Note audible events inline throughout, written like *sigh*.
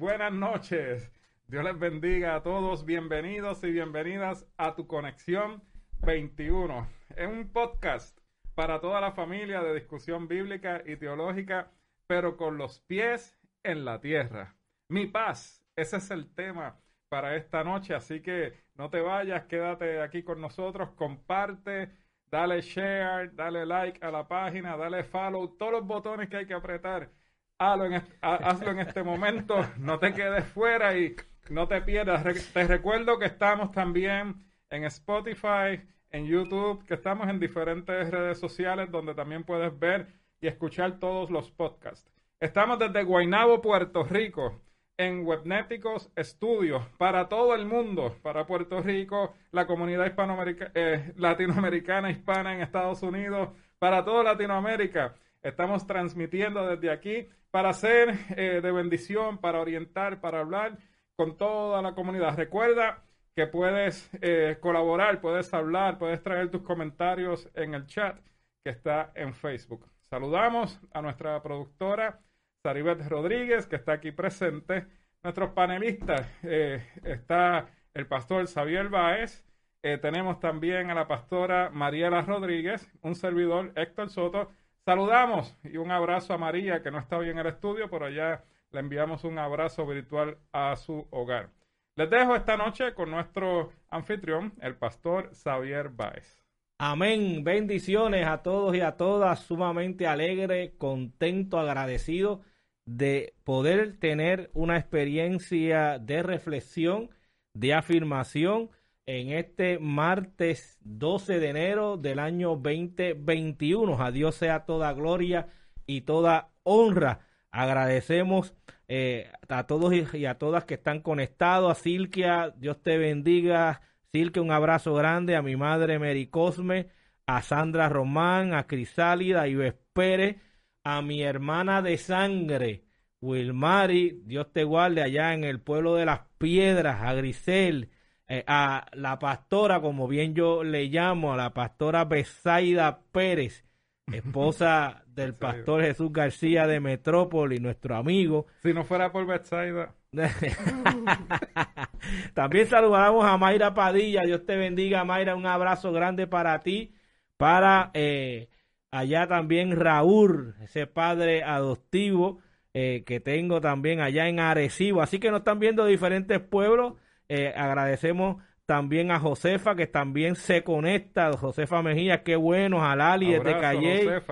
Buenas noches. Dios les bendiga a todos. Bienvenidos y bienvenidas a tu conexión 21. Es un podcast para toda la familia de discusión bíblica y teológica, pero con los pies en la tierra. Mi paz, ese es el tema para esta noche, así que no te vayas, quédate aquí con nosotros, comparte, dale share, dale like a la página, dale follow, todos los botones que hay que apretar hazlo en, este momento, no te quedes fuera y no te pierdas. te recuerdo que estamos también en Spotify, en YouTube, que estamos en diferentes redes sociales donde también puedes ver y escuchar todos los podcasts. Estamos desde Guaynabo, Puerto Rico, en Webnéticos Studios, para todo el mundo, para Puerto Rico, la comunidad hispanoamericana, eh, latinoamericana, hispana en Estados Unidos, para toda Latinoamérica. Estamos transmitiendo desde aquí para ser eh, de bendición, para orientar, para hablar con toda la comunidad. Recuerda que puedes eh, colaborar, puedes hablar, puedes traer tus comentarios en el chat que está en Facebook. Saludamos a nuestra productora Saribet Rodríguez, que está aquí presente. Nuestros panelistas, eh, está el pastor Xavier Báez, tenemos también a la pastora Mariela Rodríguez, un servidor Héctor Soto, Saludamos y un abrazo a María, que no está hoy en el estudio, pero allá le enviamos un abrazo virtual a su hogar. Les dejo esta noche con nuestro anfitrión, el pastor Xavier Baez. Amén. Bendiciones a todos y a todas. Sumamente alegre, contento, agradecido de poder tener una experiencia de reflexión, de afirmación en este martes 12 de enero del año 2021. A Dios sea toda gloria y toda honra. Agradecemos eh, a todos y a todas que están conectados. A Silquia, Dios te bendiga. Silquia, un abrazo grande. A mi madre Mary Cosme, a Sandra Román, a Crisálida, y Pérez, a mi hermana de sangre, Wilmari, Dios te guarde allá en el pueblo de las piedras, a Grisel, eh, a la pastora, como bien yo le llamo, a la pastora Besaida Pérez, *laughs* esposa del pastor Jesús García de Metrópoli, nuestro amigo. Si no fuera por Besaida. *laughs* También saludamos a Mayra Padilla. Dios te bendiga, Mayra. Un abrazo grande para ti. Para eh, allá también Raúl, ese padre adoptivo eh, que tengo también allá en Arecibo. Así que nos están viendo diferentes pueblos eh, agradecemos también a Josefa, que también se conecta. Josefa Mejía, qué bueno. A Lali de Calle.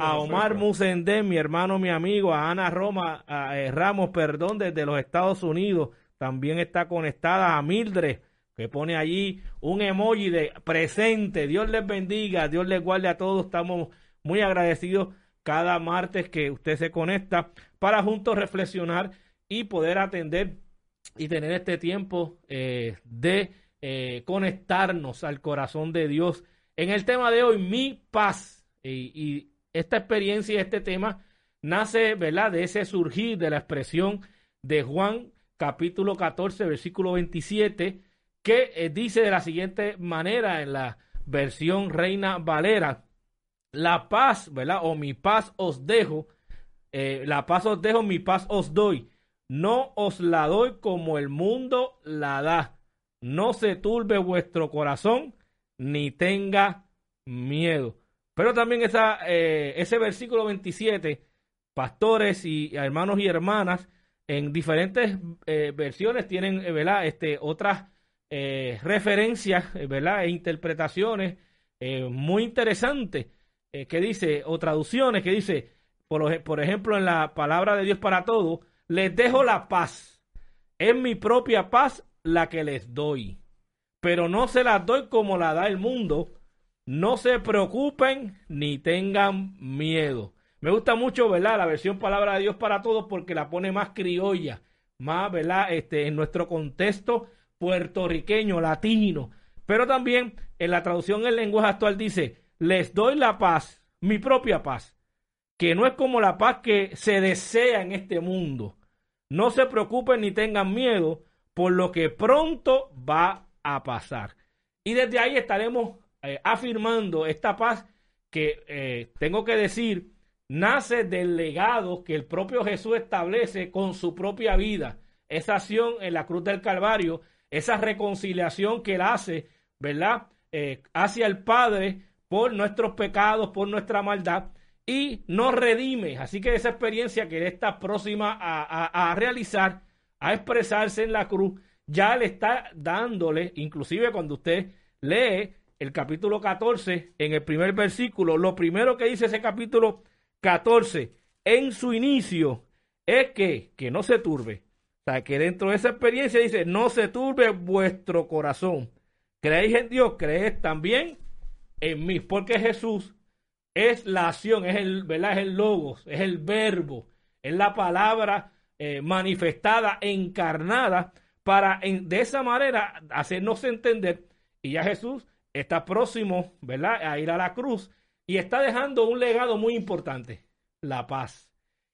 A Omar Musendé, mi hermano, mi amigo. A Ana Roma, a, eh, Ramos, perdón, desde los Estados Unidos. También está conectada a Mildred, que pone allí un emoji de presente. Dios les bendiga, Dios les guarde a todos. Estamos muy agradecidos cada martes que usted se conecta para juntos reflexionar y poder atender y tener este tiempo eh, de eh, conectarnos al corazón de Dios. En el tema de hoy, mi paz. Y, esta experiencia y este tema nace, ¿verdad?, de ese surgir de la expresión de Juan capítulo 14, versículo 27, que eh, dice de la siguiente manera en la versión Reina Valera, la paz, ¿verdad? O mi paz os dejo, la paz os dejo, mi paz os doy. No os la doy como el mundo la da. No se turbe vuestro corazón, ni tenga miedo. Pero también esa, eh, ese versículo 27, pastores y hermanos y hermanas, en diferentes eh, versiones tienen eh, Este, otras referencias ¿verdad? e interpretaciones muy interesantes que dice, o traducciones que dice, por, por ejemplo, en la palabra de Dios para todos, les dejo la paz. Es mi propia paz la que les doy. Pero no se las doy como la da el mundo. No se preocupen ni tengan miedo. Me gusta mucho, ¿verdad? La versión Palabra de Dios para todos porque la pone más criolla, más, ¿verdad? Este, en nuestro contexto puertorriqueño, latino. Pero también en la traducción en lenguaje actual dice, les doy la paz, mi propia paz que no es como la paz que se desea en este mundo. No se preocupen ni tengan miedo por lo que pronto va a pasar. Y desde ahí estaremos eh, afirmando esta paz que eh, tengo que decir nace del legado que el propio Jesús establece con su propia vida. Esa acción en la cruz del Calvario, esa reconciliación que él hace, ¿verdad? Eh, hacia el Padre por nuestros pecados, por nuestra maldad y nos redime. Así que esa experiencia que está próxima a, realizar, a expresarse en la cruz, ya le está dándole, inclusive cuando usted lee el capítulo 14, en el primer versículo, lo primero que dice ese capítulo 14 en su inicio es que, que no se turbe. O sea, que dentro de esa experiencia dice, no se turbe vuestro corazón. Creéis en Dios, creéis también en mí. Porque Jesús es la acción, es el, ¿verdad? Es el logos, es el verbo, es la palabra eh, manifestada, encarnada, para de esa manera hacernos entender. Y ya Jesús está próximo, ¿verdad?, a ir a la cruz y está dejando un legado muy importante, la paz.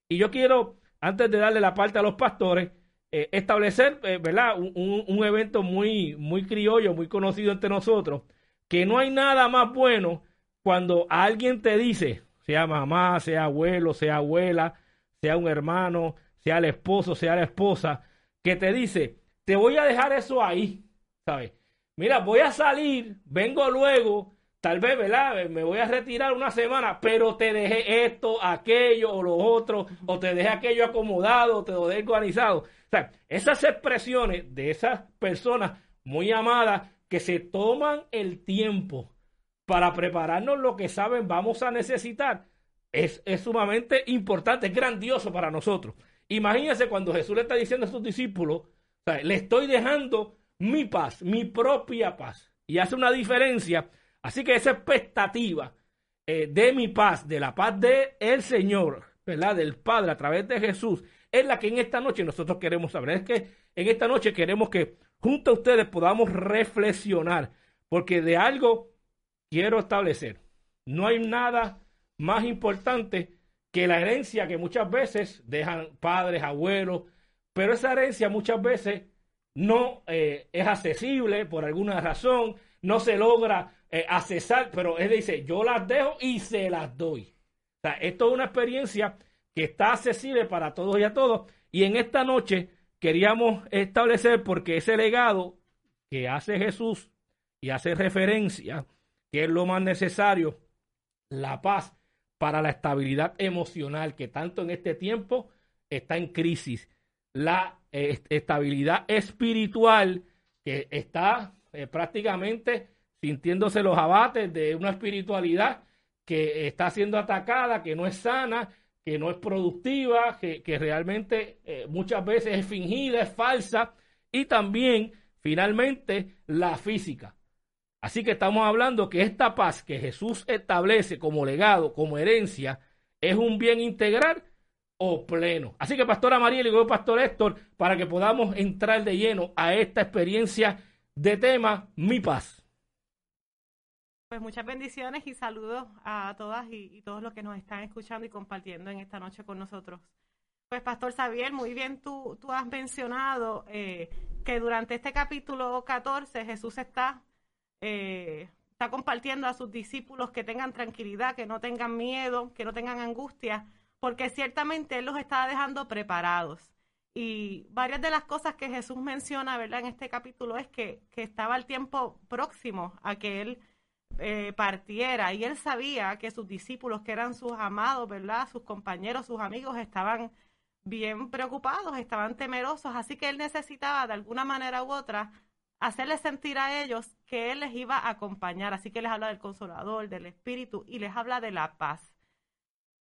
Y yo quiero, antes de darle la parte a los pastores, eh, establecer, eh, ¿verdad?, un, un, evento muy, muy criollo, muy conocido entre nosotros, que no hay nada más bueno cuando alguien te dice, sea mamá, sea abuelo, sea abuela, sea un hermano, sea el esposo, sea la esposa, que te dice, te voy a dejar eso ahí, ¿sabes? mira, voy a salir, vengo luego, tal vez, ¿verdad? Me voy a retirar una semana, pero te dejé esto, aquello o lo otro, o te dejé aquello acomodado, te lo dejé organizado. O sea, esas expresiones de esas personas muy amadas que se toman el tiempo para prepararnos lo que saben vamos a necesitar, es, es sumamente importante, es grandioso para nosotros. Imagínense cuando Jesús le está diciendo a sus discípulos, le estoy dejando mi paz, mi propia paz. Y hace una diferencia. Así que esa expectativa eh, de mi paz, de la paz del el Señor, ¿verdad? Del Padre a través de Jesús, es la que en esta noche nosotros queremos saber. Es que en esta noche queremos que junto a ustedes podamos reflexionar, porque de algo quiero establecer. No hay nada más importante que la herencia que muchas veces dejan padres, abuelos, pero esa herencia muchas veces no eh, es accesible por alguna razón, no se logra eh, accesar, pero él dice, yo las dejo y se las doy. O sea, esto es una experiencia que está accesible para todos y a todos. Y en esta noche queríamos establecer, porque ese legado que hace Jesús y hace referencia, que es lo más necesario, la paz para la estabilidad emocional, que tanto en este tiempo está en crisis la estabilidad espiritual que está eh, prácticamente sintiéndose los abates de una espiritualidad que está siendo atacada, que no es sana, que no es productiva, que, realmente eh, muchas veces es fingida, es falsa, y también finalmente la física. Así que estamos hablando que esta paz que Jesús establece como legado, como herencia, es un bien integral o pleno. Así que Pastora María y luego Pastor Héctor, para que podamos entrar de lleno a esta experiencia de tema Mi Paz. Pues muchas bendiciones y saludos a todas y, todos los que nos están escuchando y compartiendo en esta noche con nosotros. Pues Pastor Xavier, muy bien tú, tú has mencionado eh, que durante este capítulo 14 Jesús está, eh, está compartiendo a sus discípulos que tengan tranquilidad, que no tengan miedo, que no tengan angustia, porque ciertamente Él los estaba dejando preparados. Y varias de las cosas que Jesús menciona, ¿verdad? En este capítulo es que, estaba el tiempo próximo a que Él eh, partiera y Él sabía que sus discípulos, que eran sus amados, ¿verdad? Sus compañeros, sus amigos, estaban bien preocupados, estaban temerosos, así que Él necesitaba de alguna manera u otra hacerles sentir a ellos que Él les iba a acompañar. Así que les habla del consolador, del Espíritu y les habla de la paz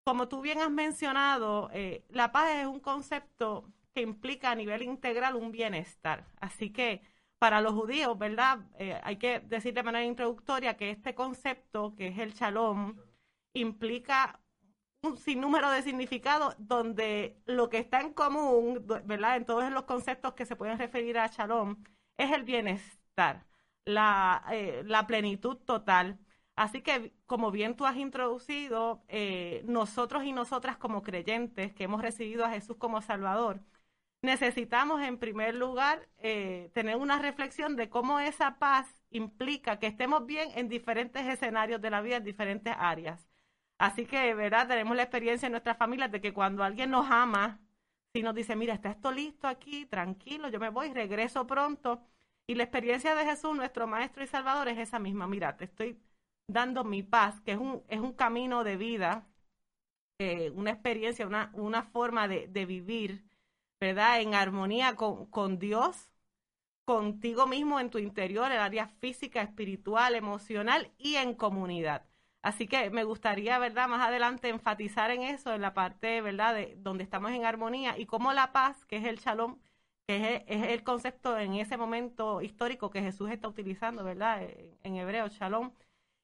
como tú bien has mencionado, eh, la paz es un concepto que implica a nivel integral un bienestar. Así que para los judíos, ¿verdad? Eh, hay que decir de manera introductoria que este concepto, que es el shalom, implica un sinnúmero de significados donde lo que está en común, ¿verdad? En todos los conceptos que se pueden referir a shalom, es el bienestar, la, eh, la plenitud total, Así que, como bien tú has introducido, eh, nosotros y nosotras como creyentes que hemos recibido a Jesús como Salvador, necesitamos en primer lugar eh, tener una reflexión de cómo esa paz implica que estemos bien en diferentes escenarios de la vida, en diferentes áreas. Así que, ¿verdad? Tenemos la experiencia en nuestras familias de que cuando alguien nos ama, si nos dice, mira, está esto listo aquí, tranquilo, yo me voy, regreso pronto. Y la experiencia de Jesús, nuestro Maestro y Salvador, es esa misma. Mira, te estoy dando mi paz, que es un, es un camino de vida, eh, una experiencia, una, una forma de, de, vivir, ¿verdad? En armonía con, con Dios, contigo mismo en tu interior, el área física, espiritual, emocional y en comunidad. Así que me gustaría, ¿verdad? Más adelante enfatizar en eso, en la parte, ¿verdad? De donde estamos en armonía y cómo la paz, que es el shalom, que es, el concepto en ese momento histórico que Jesús está utilizando, ¿verdad? En, hebreo, shalom,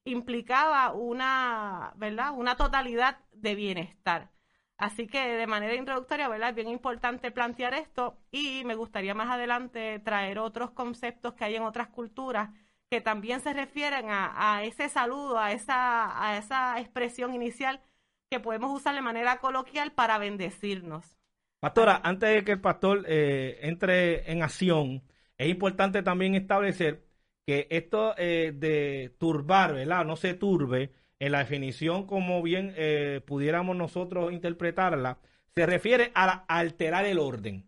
implicaba una, ¿verdad? Una totalidad de bienestar. Así que de manera introductoria, ¿verdad? Es bien importante plantear esto y me gustaría más adelante traer otros conceptos que hay en otras culturas que también se refieren a, ese saludo, a esa, a esa expresión inicial que podemos usar de manera coloquial para bendecirnos. Pastora, antes de que el pastor eh, entre en acción, es importante también establecer que esto eh, de turbar, ¿verdad? No se turbe, en la definición como bien eh, pudiéramos nosotros interpretarla, se refiere a alterar el orden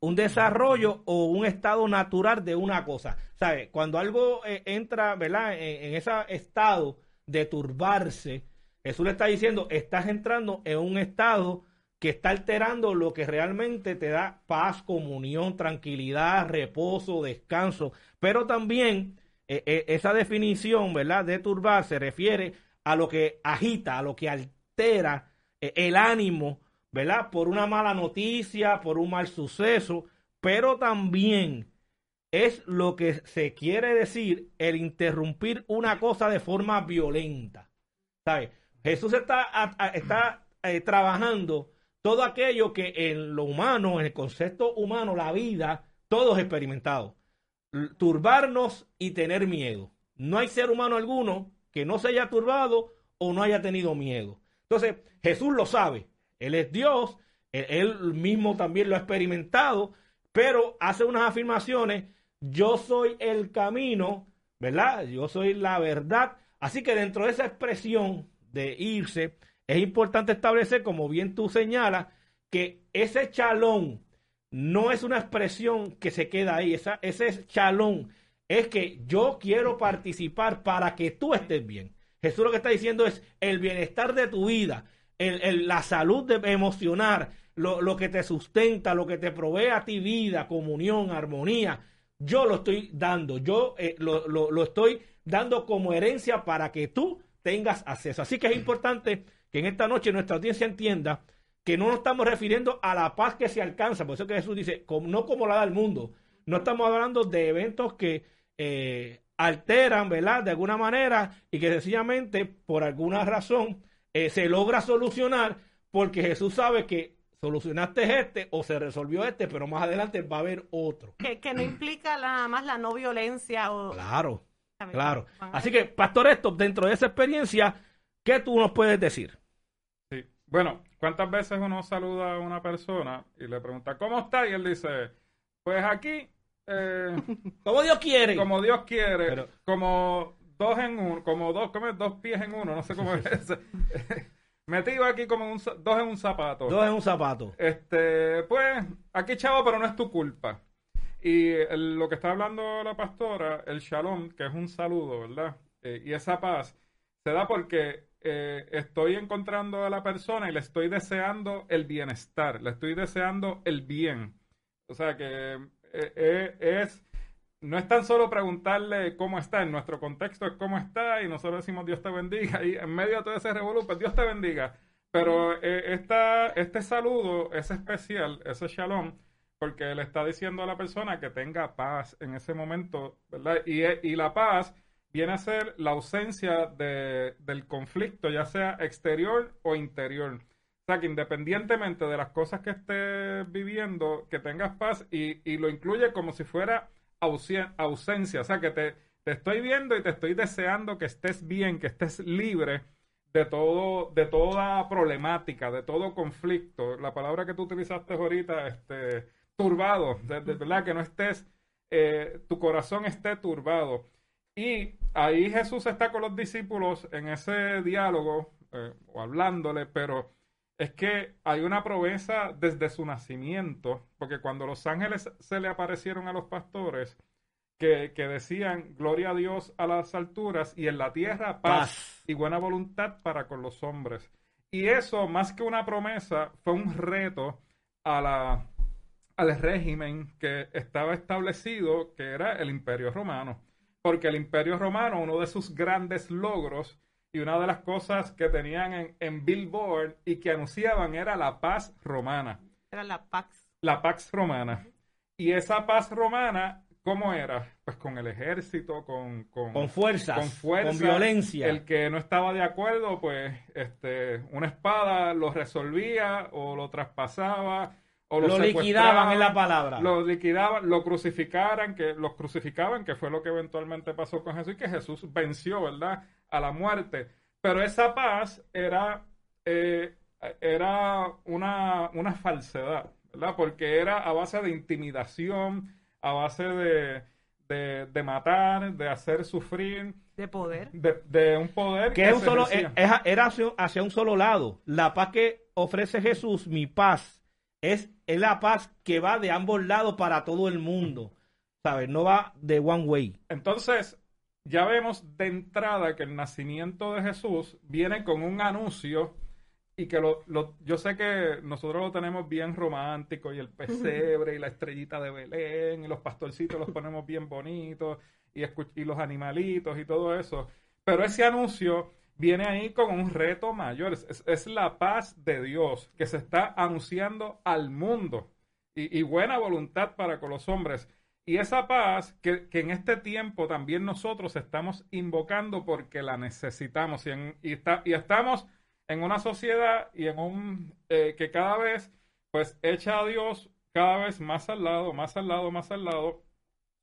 un desarrollo o un estado natural de una cosa. ¿Sabe? Cuando algo eh, entra, ¿verdad? En, ese estado de turbarse, Jesús le está diciendo, estás entrando en un estado que está alterando lo que realmente te da paz, comunión, tranquilidad, reposo, descanso. Pero también eh, eh, esa definición, ¿verdad? De turbar se refiere a lo que agita, a lo que altera el ánimo ¿verdad? Por una mala noticia, por un mal suceso, pero también es lo que se quiere decir el interrumpir una cosa de forma violenta. ¿Sabes? Jesús está, está eh, trabajando todo aquello que en lo humano, en el concepto humano, la vida, todos experimentado. Turbarnos y tener miedo. No hay ser humano alguno que no se haya turbado o no haya tenido miedo. Entonces, Jesús lo sabe. Él es Dios, él, mismo también lo ha experimentado, pero hace unas afirmaciones, yo soy el camino, ¿verdad? Yo soy la verdad. Así que dentro de esa expresión de irse, es importante establecer, como bien tú señalas, que ese chalón no es una expresión que se queda ahí, ese chalón es que yo quiero participar para que tú estés bien. Jesús lo que está diciendo es el bienestar de tu vida, la salud de, emocional, lo, que te sustenta, lo que te provee a ti vida, comunión, armonía, yo lo estoy dando, yo eh, lo, lo, estoy dando como herencia para que tú tengas acceso. Así que es importante que en esta noche nuestra audiencia entienda que no nos estamos refiriendo a la paz que se alcanza, por eso que Jesús dice, no como la da el mundo, no estamos hablando de eventos que eh, alteran, ¿verdad? De alguna manera y que sencillamente, por alguna razón, eh, se logra solucionar porque Jesús sabe que solucionaste este o se resolvió este, pero más adelante va a haber otro. Que, no implica nada más la no violencia o... Claro, claro. Así que, Pastor esto dentro de esa experiencia, ¿qué tú nos puedes decir? Sí. Bueno, ¿cuántas veces uno saluda a una persona y le pregunta, ¿cómo está? Y él dice, pues aquí... Eh, *laughs* como Dios quiere. Como Dios quiere. Como dos en uno, como dos, como dos pies en uno, no sé cómo es. *laughs* Metido aquí como un, dos en un zapato. Dos en un zapato. Este, pues, aquí chavo, pero no es tu culpa. Y lo que está hablando la pastora, el shalom, que es un saludo, ¿verdad? Eh, y esa paz, se da porque eh, estoy encontrando a la persona y le estoy deseando el bienestar, le estoy deseando el bien. O sea que eh, es no es tan solo preguntarle cómo está, en nuestro contexto es cómo está y nosotros decimos Dios te bendiga y en medio de todo ese revolú, pues Dios te bendiga. Pero eh, este saludo es especial, ese shalom, porque le está diciendo a la persona que tenga paz en ese momento, ¿verdad? Y, y la paz viene a ser la ausencia de, del conflicto, ya sea exterior o interior. O sea, que independientemente de las cosas que estés viviendo, que tengas paz y, y lo incluye como si fuera ausencia, o sea que te, te estoy viendo y te estoy deseando que estés bien, que estés libre de todo, de toda problemática, de todo conflicto. La palabra que tú utilizaste ahorita, este, turbado, de, verdad que no estés, eh, tu corazón esté turbado. Y ahí Jesús está con los discípulos en ese diálogo eh, o hablándole, pero es que hay una promesa desde su nacimiento, porque cuando los ángeles se le aparecieron a los pastores, que, que decían, gloria a Dios a las alturas y en la tierra paz, Paz. y buena voluntad para con los hombres. Y eso, más que una promesa, fue un reto a la, al régimen que estaba establecido, que era el Imperio Romano. Porque el Imperio Romano, uno de sus grandes logros y una de las cosas que tenían en, en Billboard y que anunciaban era la paz romana Era la Pax. la Pax Romana. Y esa paz romana, ¿cómo era? Pues con el ejército, con, con, Con fuerzas, con fuerza. con violencia. El que no estaba de acuerdo, pues este, una espada lo resolvía o lo traspasaba o lo, Lo liquidaban en la palabra. Lo liquidaban, lo crucificaran, que los crucificaban, que fue lo que eventualmente pasó con Jesús y que Jesús venció, ¿verdad? A la muerte. Pero esa paz era, eh, era una, una falsedad, ¿verdad? Porque era a base de intimidación, a base de, de, de matar, de hacer sufrir, De poder. de, de un poder que es un se solo, es- era hacia, hacia un solo lado. La paz que ofrece Jesús, mi paz, es, es la paz que va de ambos lados para todo el mundo. ¿Sabes? No va de one way. Entonces, ya vemos de entrada que el nacimiento de Jesús viene con un anuncio y que lo, lo- yo sé que nosotros lo tenemos bien romántico y el *laughs* pesebre y la estrellita de Belén y los pastorcitos los ponemos bien bonitos y, y los animalitos y todo eso. Pero ese anuncio viene ahí con un reto mayor. Es, es- la paz de Dios que se está anunciando al mundo y, y buena voluntad para con los hombres. Y esa paz que, que en este tiempo también nosotros estamos invocando porque la necesitamos y, está- y estamos en una sociedad y en un eh, que cada vez pues echa a Dios cada vez más al lado, más al lado, más al lado,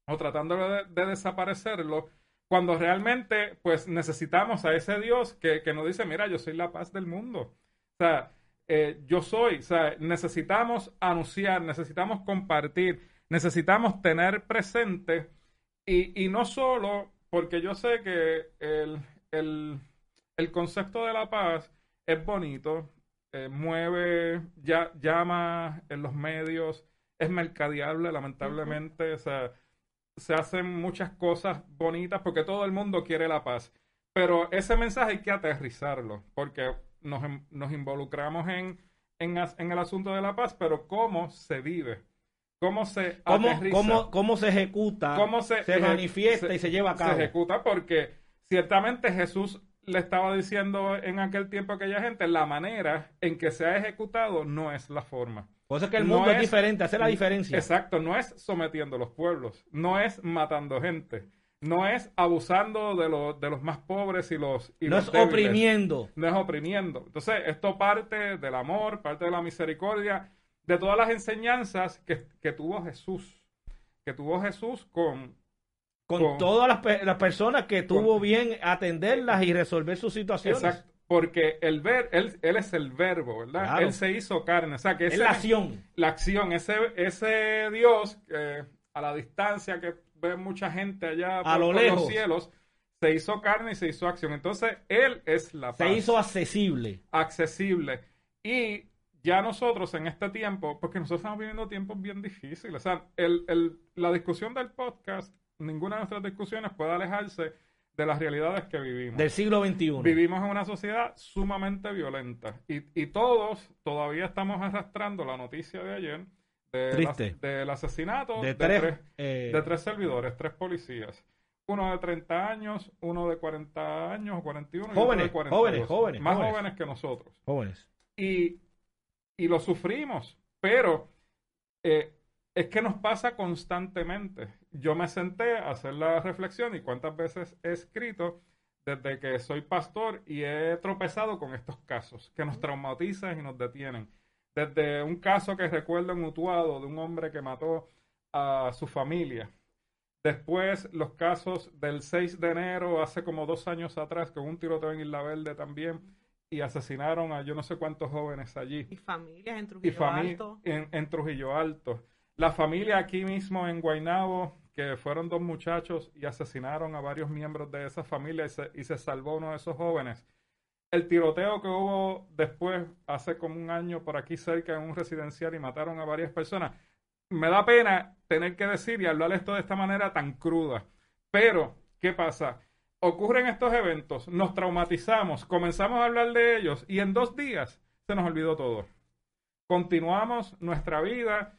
o tratando de, de desaparecerlo, cuando realmente pues necesitamos a ese Dios que, que nos dice, mira, yo soy la paz del mundo. O sea, eh, yo soy, o sea, necesitamos anunciar, necesitamos compartir, necesitamos tener presente y, y no solo porque yo sé que el, el, el concepto de la paz es bonito, eh, mueve, llama en los medios, es mercadeable, lamentablemente, o sea, se hacen muchas cosas bonitas porque todo el mundo quiere la paz. Pero ese mensaje hay que aterrizarlo, porque nos, em- nos involucramos en, en, en el asunto de la paz, pero cómo se vive, cómo se ¿Cómo, aterriza, cómo, cómo se ejecuta? cómo se, se manifiesta se- y se lleva a se cabo. ejecuta, porque ciertamente Jesús le estaba diciendo en aquel tiempo a aquella gente, la manera en que se ha ejecutado no es la forma. Por eso es que el No mundo es, es- diferente, hace la diferencia. Exacto, no es sometiendo a los pueblos, no es matando gente, no es abusando de, los de los más pobres y los, y no los es débiles. oprimiendo. No es oprimiendo. Entonces, esto parte del amor, parte de la misericordia, de todas las enseñanzas que, que tuvo Jesús, que tuvo Jesús con, Con, con- todas las, las personas que con- tuvo bien atenderlas y resolver sus situaciones. Exacto. Porque el ver, él, él es el verbo, ¿verdad? Claro. Él se hizo carne. O sea, que Es ese- la acción. la acción, ese, ese Dios que a la distancia que ve mucha gente allá A lo por lejos. los cielos, se hizo carne y se hizo acción. Entonces, Él es la paz. Se hizo accesible. accesible. Y ya nosotros en este tiempo, porque nosotros estamos viviendo tiempos bien difíciles. O sea, el, el- la discusión del podcast, ninguna de nuestras discusiones puede alejarse de las realidades que vivimos. Del siglo XXI. Vivimos en una sociedad sumamente violenta y, y todos todavía estamos arrastrando la noticia de ayer de Triste. del asesinato de de, tres, tres, eh, de tres servidores, tres policías. Uno de 30 años, uno de 40 años o 41 y otro Jóvenes, de 42. jóvenes, jóvenes, Más jóvenes. jóvenes que nosotros jóvenes. y, y lo sufrimos, pero eh, es que nos pasa constantemente. Yo me senté a hacer la reflexión y cuántas veces he escrito desde que soy pastor y he tropezado con estos casos que nos traumatizan y nos detienen. Desde un caso que recuerdo en Utuado de un hombre que mató a su familia. Después los casos del 6 de enero, hace como dos años atrás, con un tiroteo en Isla Verde también, y asesinaron a yo no sé cuántos jóvenes allí. Y familias en Y Trujillo Alto. en, en Trujillo Alto. La familia aquí mismo en Guaynabo, que fueron dos muchachos y asesinaron a varios miembros de esa familia y se, y se salvó uno de esos jóvenes. el tiroteo que hubo después, hace como un año por aquí cerca en un residencial y mataron a varias personas, me da pena tener que decir y hablar esto de esta manera tan cruda. Pero, ¿qué pasa? Ocurren estos eventos, nos traumatizamos, comenzamos a hablar de ellos y en dos días se nos olvidó todo. Continuamos nuestra vida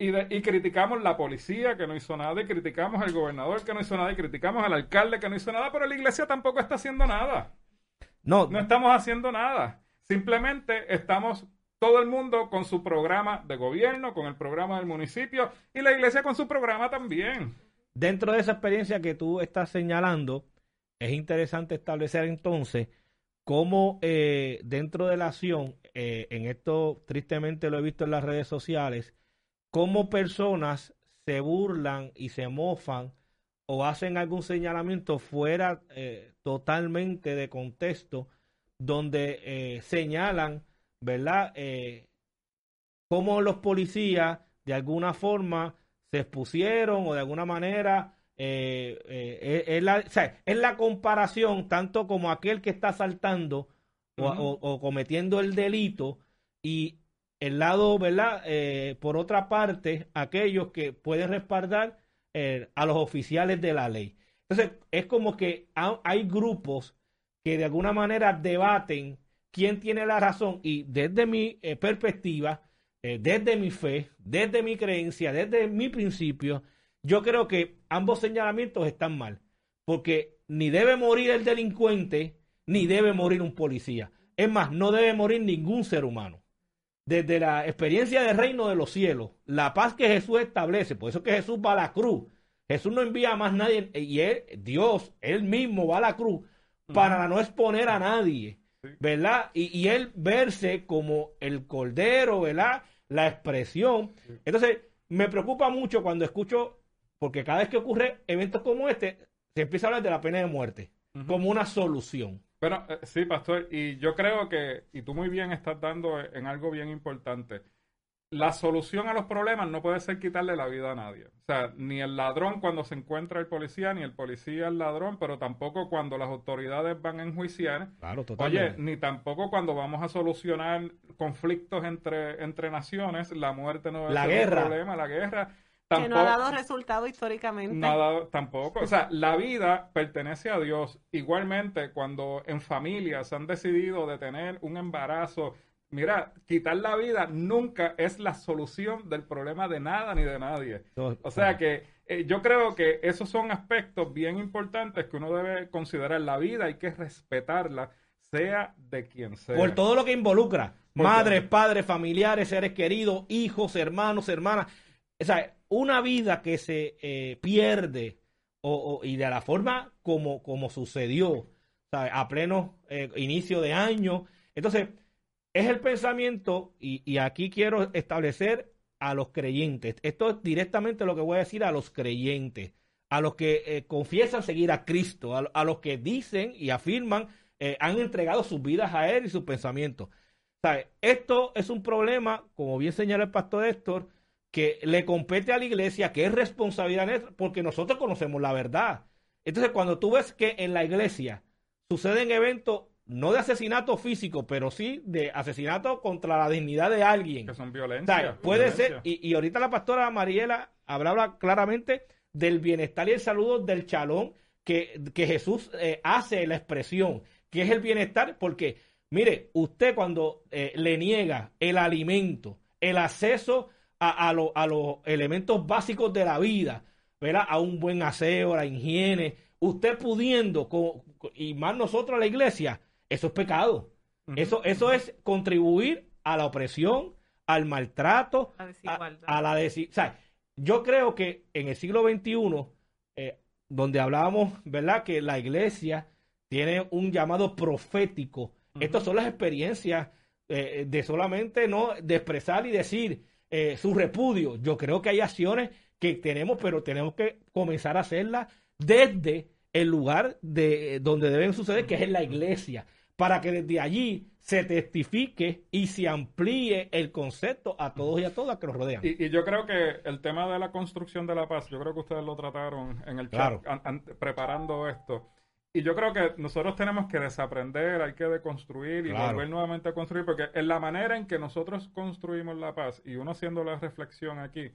y, y, criticamos la policía que no hizo nada, y criticamos al gobernador que no hizo nada, y criticamos al alcalde que no hizo nada, pero la iglesia tampoco está haciendo nada. No, no estamos haciendo nada. Simplemente estamos todo el mundo con su programa de gobierno, con el programa del municipio y la iglesia con su programa también. Dentro de esa experiencia que tú estás señalando, es interesante establecer entonces cómo eh, dentro de la acción, eh, en esto tristemente lo he visto en las redes sociales, cómo personas se burlan y se mofan o hacen algún señalamiento fuera eh, totalmente de contexto, donde señalan ¿verdad? Eh, cómo los policías de alguna forma se expusieron o de alguna manera eh, eh, es, la, es la comparación tanto como aquel que está saltando o, cometiendo el delito y el lado, ¿verdad? por otra parte, aquellos que pueden respaldar a los oficiales de la ley. Entonces, es como que hay grupos que de alguna manera debaten quién tiene la razón y desde mi eh, perspectiva, eh, desde mi fe, desde mi creencia, desde mi principio, yo creo que ambos señalamientos están mal, porque ni debe morir el delincuente, ni debe morir un policía. Es más, no debe morir ningún ser humano. Desde la experiencia del reino de los cielos, la paz que Jesús establece, por eso que Jesús va a la cruz. Jesús no envía a más nadie, y él, Dios, él mismo va a la cruz para no exponer a nadie ¿verdad? Y, y, él verse como el cordero, ¿verdad? La expresión. Entonces, me preocupa mucho cuando escucho, porque cada vez que ocurre eventos como este, se empieza a hablar de la pena de muerte como una solución. Bueno, eh, sí, pastor, y yo creo que, y tú muy bien estás dando en algo bien importante la solución a los problemas no puede ser quitarle la vida a nadie. O sea, ni el ladrón cuando se encuentra el policía, ni el policía el ladrón, pero tampoco cuando las autoridades van a enjuiciar. Claro, Oye, ni tampoco cuando vamos a solucionar conflictos entre, entre naciones, la muerte no es la guerra. problema, la guerra. Que no ha dado resultado históricamente. Nada, tampoco. O sea, la vida pertenece a Dios. Igualmente, cuando en familias han decidido de tener un embarazo Mira, quitar la vida nunca es la solución del problema de nada ni de nadie. O sea que eh, yo creo que esos son aspectos bien importantes que uno debe considerar. La vida hay que respetarla, sea de quien sea. Por todo lo que involucra. Madres, padres, familiares, seres queridos, hijos, hermanos, hermanas. O sea, una vida que se eh, pierde o, y de la forma como, como sucedió, a pleno eh, inicio de año. Entonces, es el pensamiento, y, aquí quiero establecer a los creyentes. Esto es directamente lo que voy a decir a los creyentes, a los que eh, confiesan seguir a Cristo, a, los que dicen y afirman, han entregado sus vidas a Él y sus pensamientos. Esto es un problema, como bien señala el pastor Héctor, que le compete a la iglesia, que es responsabilidad porque nosotros conocemos la verdad. Entonces, cuando tú ves que en la iglesia suceden eventos no de asesinato físico, pero sí de asesinato contra la dignidad de alguien. Que son violencia. puede ser, y, ahorita la pastora Mariela hablaba claramente del bienestar y el saludo del chalón que, que Jesús eh, hace la expresión, que es el bienestar, porque, mire, usted cuando eh, le niega el alimento, el acceso a, a, a los elementos básicos de la vida, ¿verdad? a un buen aseo, a la higiene, usted pudiendo, y más nosotros a la iglesia, eso es pecado. eso, eso es contribuir a la opresión, al maltrato, a, la desigualdad. yo creo que en el siglo XXI, eh, donde hablábamos, ¿verdad?, que la iglesia tiene un llamado profético. Estas son las experiencias eh, de solamente no de expresar y decir eh, su repudio. Yo creo que hay acciones que tenemos, pero tenemos que comenzar a hacerlas desde el lugar de donde deben suceder, que es en la iglesia para que desde allí se testifique y se amplíe el concepto a todos y a todas que nos rodean. Y, yo creo que el tema de la construcción de la paz, yo creo que ustedes lo trataron en el chat preparando esto. Y yo creo que nosotros tenemos que desaprender, hay que deconstruir y Claro. volver nuevamente a construir, porque en la manera en que nosotros construimos la paz, y uno haciendo la reflexión aquí,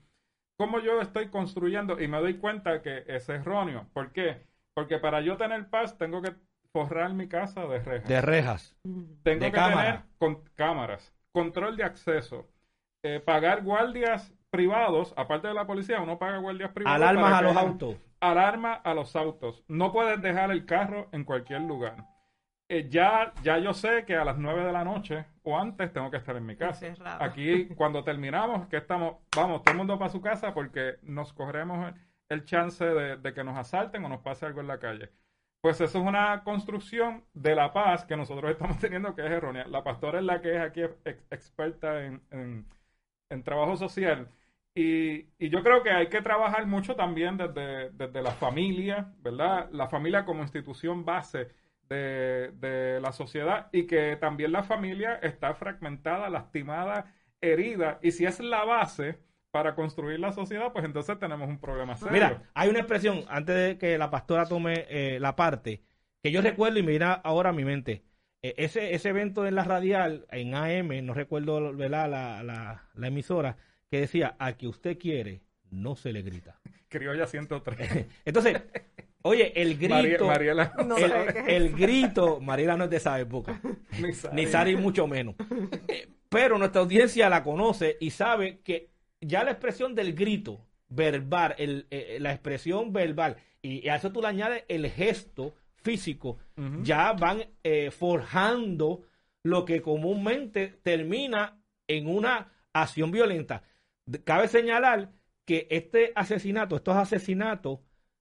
cómo yo estoy construyendo y me doy cuenta que es erróneo. ¿Por qué? Porque para yo tener paz tengo que forrar mi casa de rejas. De rejas. tengo de que cámara. tener con, cámaras, control de acceso, eh, pagar guardias privados, aparte de la policía, uno paga guardias privados. Alarmas a los autos. Alarma a los autos. No puedes dejar el carro en cualquier lugar. Eh, ya, ya yo sé que a las 9 de la noche o antes tengo que estar en mi casa. Encerrado. Aquí, cuando terminamos, que estamos, vamos, todo el mundo para su casa porque nos corremos el, chance de, de que nos asalten o nos pase algo en la calle. Pues eso es una construcción de la paz que nosotros estamos *laughs* teniendo que es errónea. La pastora es la que es aquí ex- experta en, en- en trabajo social. Y, y yo creo que hay que trabajar mucho también desde, desde la familia, ¿verdad? La familia como institución base de, de la sociedad y que también la familia está fragmentada, lastimada, herida. Y si es la base para construir la sociedad, pues entonces tenemos un problema. Mira, hay una expresión, antes de que la pastora tome eh, la parte, que yo recuerdo y viene ahora a mi mente. Eh, ese, ese evento en la radial, en AM, no recuerdo ¿verdad? La, la, la emisora, que decía, a que usted quiere, no se le grita. *laughs* Criolla 103. *laughs* Entonces, oye, el María- grito, Mariela No el, qué es el grito, Mariela no es de esa época, *laughs* ni sabe. ni Sari mucho menos. Eh, Pero nuestra audiencia la conoce y sabe que ya la expresión del grito verbal, el, eh, la expresión verbal, y a eso tú le añades el gesto físico, ya van eh, forjando lo que comúnmente termina en una acción violenta. Cabe señalar que este asesinato, estos asesinatos,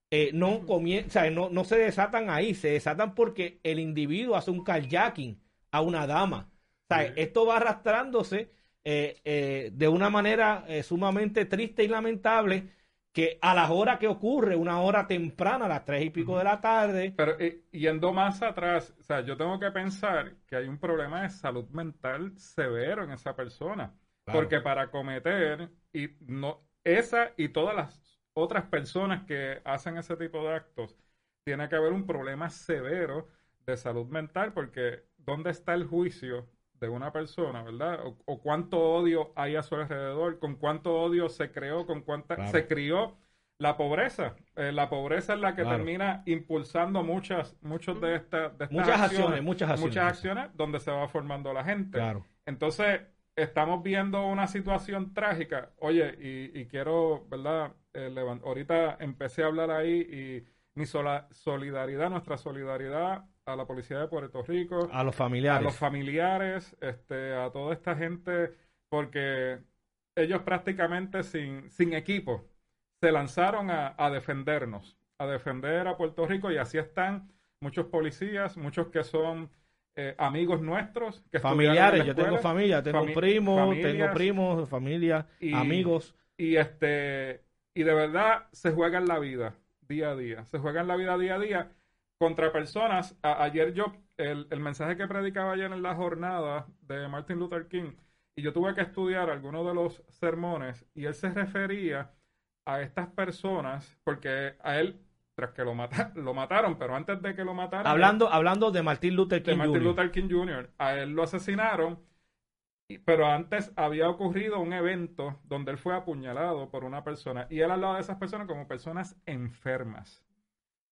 eh, no, comien- o sea, no, no se desatan ahí, se desatan porque el individuo hace un carjacking a una dama. O sea, esto va arrastrándose eh, eh, de una manera sumamente triste y lamentable que a las horas que ocurre, una hora temprana, a las tres y pico de la tarde, Pero yendo más atrás, o sea, yo tengo que pensar que hay un problema de salud mental severo en esa persona. Claro. Porque para cometer, y no, esa y todas las otras personas que hacen ese tipo de actos, tiene que haber un problema severo de salud mental, porque ¿dónde está el juicio de una persona, verdad? O, o cuánto odio hay a su alrededor, con cuánto odio se creó, con cuánta Claro. se crió la pobreza. Eh, la pobreza es la que Claro. termina impulsando muchas, muchos de estas, de estas Muchas acciones, muchas acciones. muchas acciones donde se va formando la gente. claro. Entonces, estamos viendo una situación trágica. Oye, y, y quiero, ¿verdad? Eh, ahorita empecé a hablar ahí y mi sola- solidaridad, nuestra solidaridad a la policía de Puerto Rico, A los a familiares. los familiares, este, a toda esta gente, porque ellos prácticamente sin, sin equipo se lanzaron a, a defendernos, a defender a Puerto Rico y así están muchos policías, muchos que son eh, amigos nuestros, que en familiares, la yo tengo familia, tengo primos, tengo primos, familia, y- amigos. y este y de verdad se juega en la vida día a día. Se juega en la vida día a día contra personas. A- ayer yo el, el mensaje que predicaba ayer en la jornada de Martin Luther King y yo tuve que estudiar algunos de los sermones y él se refería a estas personas porque a él tras que lo, mata- *laughs* lo mataron pero antes de que lo mataran Hablando, hablando de Martin Luther de King Martin Jr. Luther King Jr. A él lo asesinaron, pero antes había ocurrido un evento donde él fue apuñalado por una persona y él hablaba de esas personas como personas enfermas.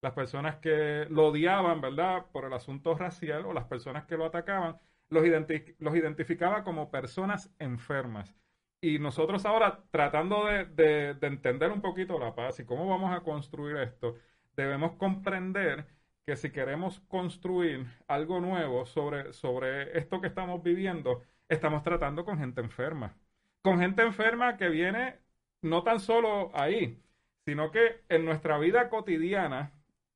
Las personas que lo odiaban, ¿verdad? Por el asunto racial o las personas que lo atacaban, los, identi- los identificaba como personas enfermas. Y nosotros ahora, tratando de, de- de entender un poquito la paz y cómo vamos a construir esto, debemos comprender que si queremos construir algo nuevo sobre, sobre esto que estamos viviendo, estamos tratando con gente enferma. Con gente enferma que viene no tan solo ahí, sino que en nuestra vida cotidiana,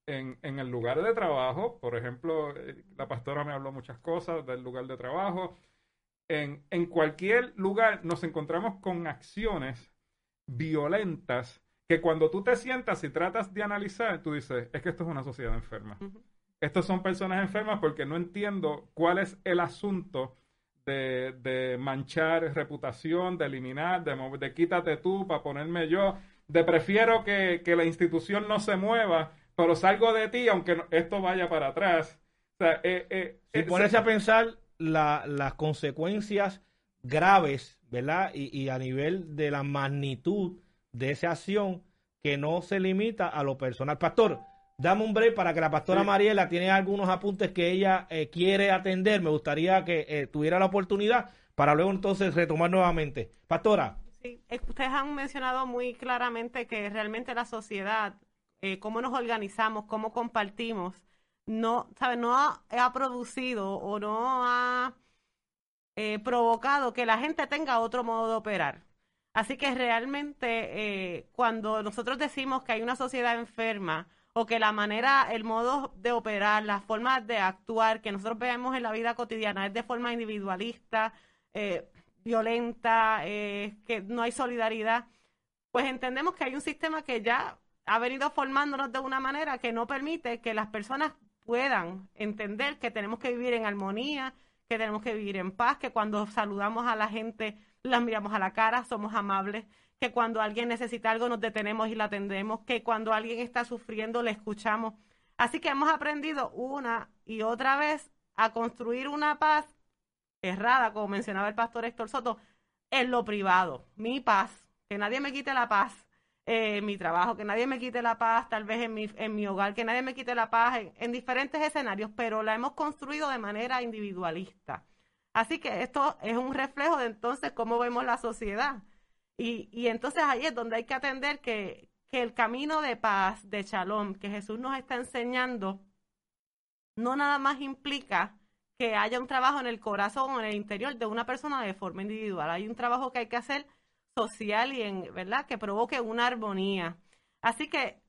en, en el lugar de trabajo, por ejemplo, eh, la pastora me habló muchas cosas del lugar de trabajo, en, en cualquier lugar nos encontramos con acciones violentas que cuando tú te sientas y tratas de analizar, tú dices, es que esto es una sociedad enferma. Ujú. Estos son personas enfermas porque no entiendo cuál es el asunto de, de manchar reputación, de eliminar, de, mover- de quítate tú para ponerme yo, de prefiero que, que la institución no se mueva pero salgo de ti aunque esto vaya para atrás. O sea, eh, eh, si ponerse a pensar las consecuencias graves, ¿verdad? Y, a nivel de la magnitud de esa acción que no se limita a lo personal. Pastor, dame un break para que la pastora Mariela tiene algunos apuntes que ella eh, quiere atender. Me gustaría que eh, tuviera la oportunidad para luego entonces retomar nuevamente. Pastora. Sí, eh, ustedes han mencionado muy claramente que realmente la sociedad, cómo nos organizamos, cómo compartimos, no, ¿sabe? no ha producido o no ha eh, provocado que la gente tenga otro modo de operar. Así que realmente eh, cuando nosotros decimos que hay una sociedad enferma o que la manera, el modo de operar, las formas de actuar que nosotros vemos en la vida cotidiana es de forma individualista, eh, violenta, que no hay solidaridad, pues entendemos que hay un sistema que ya ha venido formándonos de una manera que no permite que las personas puedan entender que tenemos que vivir en armonía, que tenemos que vivir en paz, que cuando saludamos a la gente las miramos a la cara, somos amables, que cuando alguien necesita algo nos detenemos y la atendemos, que cuando alguien está sufriendo le escuchamos. Así que hemos aprendido una y otra vez a construir una paz errada, como mencionaba el pastor Héctor Soto, en lo privado, mi paz, que nadie me quite la paz en mi trabajo, que nadie me quite la paz, tal vez en mi, en mi hogar, que nadie me quite la paz en, diferentes escenarios, pero la hemos construido de manera individualista. Así que esto es un reflejo de entonces cómo vemos la sociedad. Y, y entonces ahí es donde hay que atender que, que el camino de paz, de shalom, que Jesús nos está enseñando, no nada más implica que haya un trabajo en el corazón o en el interior de una persona de forma individual. Hay un trabajo que hay que hacer social y en, ¿verdad? Que provoque una armonía. Así que,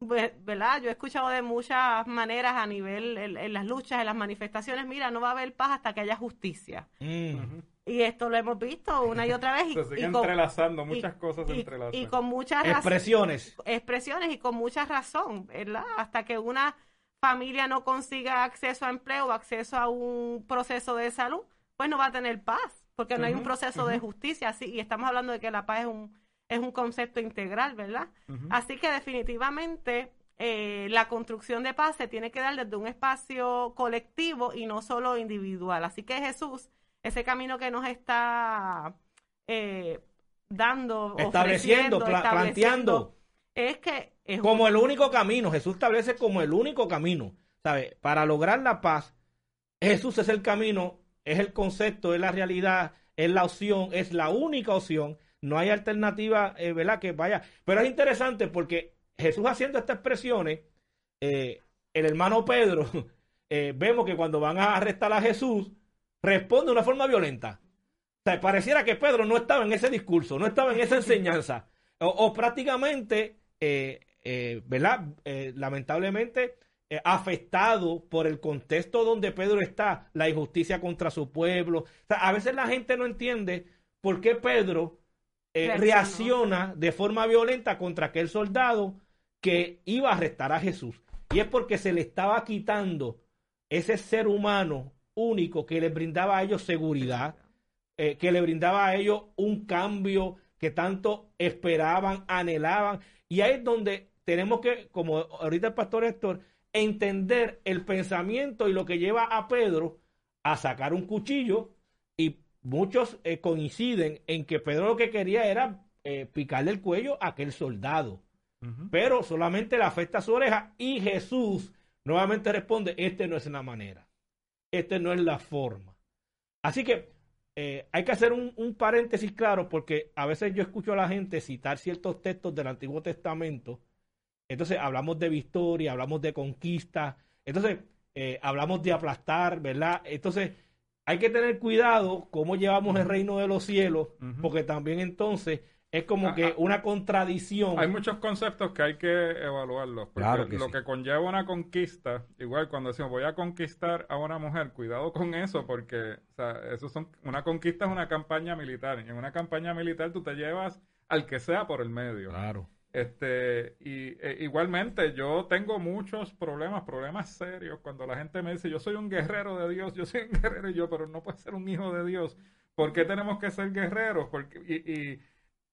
¿verdad? Yo he escuchado de muchas maneras a nivel, en, las luchas, en las manifestaciones, mira, no va a haber paz hasta que haya justicia. Mm. Y esto lo hemos visto una y otra vez. Y, *laughs* Se sigue entrelazando, muchas cosas entrelazan. Y con muchas expresiones. Expresiones y con mucha razón, ¿verdad? Hasta que una familia no consiga acceso a empleo o acceso a un proceso de salud, pues no va a tener paz porque no hay un proceso de justicia, así, y estamos hablando de que la paz es un, es un concepto integral, ¿verdad? Así que definitivamente eh, la construcción de paz se tiene que dar desde un espacio colectivo y no solo individual. Así que Jesús, ese camino que nos está eh, dando, estableciendo, planteando, es que es como el único camino. Jesús establece como el único camino, ¿sabe? Para lograr la paz, Jesús es el camino es el concepto, es la realidad, es la opción, es la única opción. No hay alternativa, eh, ¿verdad? Que vaya. Pero es interesante porque Jesús haciendo estas expresiones, eh, el hermano Pedro, *laughs* eh, vemos que cuando van a arrestar a Jesús, responde de una forma violenta. O sea, pareciera que Pedro no estaba en ese discurso, no estaba en esa enseñanza. O, o prácticamente, ¿verdad? lamentablemente, afectado por el contexto donde Pedro está, la injusticia contra su pueblo. a veces la gente no entiende por qué Pedro eh, reacciona de forma violenta contra aquel soldado que iba a arrestar a Jesús. Y es porque se le estaba quitando ese ser humano único que le brindaba a ellos seguridad, eh, que le brindaba a ellos un cambio que tanto esperaban, anhelaban. Y ahí es donde tenemos que, como ahorita el pastor Héctor, entender el pensamiento y lo que lleva a Pedro a sacar un cuchillo muchos eh, coinciden en que Pedro lo que quería era eh, picarle el cuello a aquel soldado. Pero solamente le afecta su oreja y Jesús nuevamente responde, este no es la manera, este no es la forma. Así que eh, hay que hacer un, un, paréntesis claro porque a veces yo escucho a la gente citar ciertos textos del Antiguo Testamento entonces hablamos de victoria, hablamos de conquista, entonces hablamos de aplastar, ¿verdad? Entonces hay que tener cuidado cómo llevamos el reino de los cielos, porque también entonces es como que una contradicción. Hay muchos conceptos que hay que evaluarlos. Porque lo que conlleva una conquista, igual cuando decimos voy a conquistar a una mujer, cuidado con eso, porque o sea, eso son, una conquista es una campaña militar. Y en una campaña militar tú te llevas al que sea por el medio. Claro. Este, y e, igualmente yo tengo muchos problemas, problemas serios, cuando la gente me dice, yo soy un guerrero de Dios, yo soy un *laughs* guerrero y yo, pero no puedo ser un hijo de Dios. ¿Por qué tenemos que ser guerreros? Porque, y,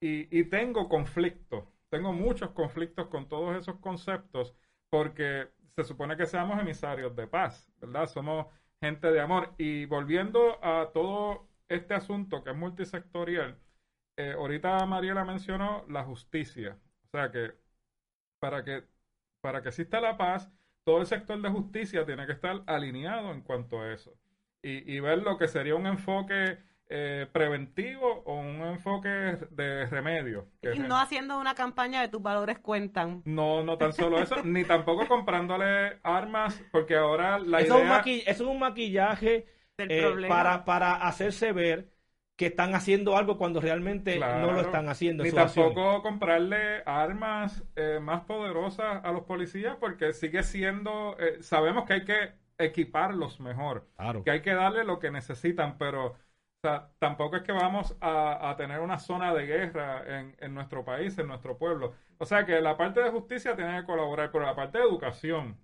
y, y, tengo conflictos, tengo muchos conflictos con todos esos conceptos, porque se supone que seamos emisarios de paz, ¿verdad? Somos gente de amor. Y volviendo a todo este asunto que es multisectorial, eh, ahorita Mariela mencionó la justicia. O sea que para que para que exista la paz, todo el sector de justicia tiene que estar alineado en cuanto a eso. Y, y ver lo que sería un enfoque eh, preventivo o un enfoque de remedio. y no haciendo una campaña de tus valores cuentan. No, no tan solo eso, ni tampoco comprándole armas, porque ahora la eso idea... Es un eso es un maquillaje eh, para, para hacerse ver que están haciendo algo cuando realmente no lo están haciendo. Ni tampoco comprarle armas eh, más poderosas a los policías porque sigue siendo, eh, sabemos que hay que equiparlos mejor, que hay que darle lo que necesitan, pero tampoco es que vamos a, tener una zona de guerra en, en, nuestro país, en nuestro pueblo. O sea que la parte de justicia tiene que colaborar, pero la parte de educación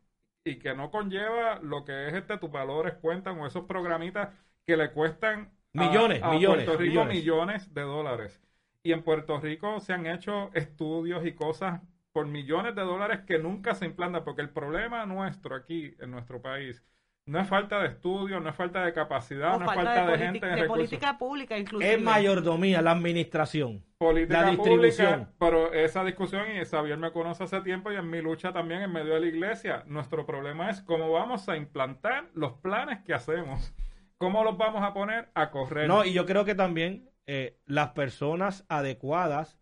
y que no conlleva lo que es este tus valores cuentan o esos programitas que le cuestan Millones, a, millones. Puerto Rico millones. de dólares. Y en Puerto Rico se han hecho estudios y cosas por millones de dólares que nunca se implantan, porque el problema nuestro aquí, en nuestro país, no es falta de estudio, no es falta de capacidad, no, es falta de, gente de política pública inclusive. Es mayordomía, la administración. Política la distribución. Pública, pero esa discusión, y Xavier me conoce hace tiempo y en mi lucha también en medio de la iglesia, nuestro problema es cómo vamos a implantar los planes que hacemos. ¿Cómo los vamos a poner a correr? No, y yo creo que también eh, las personas adecuadas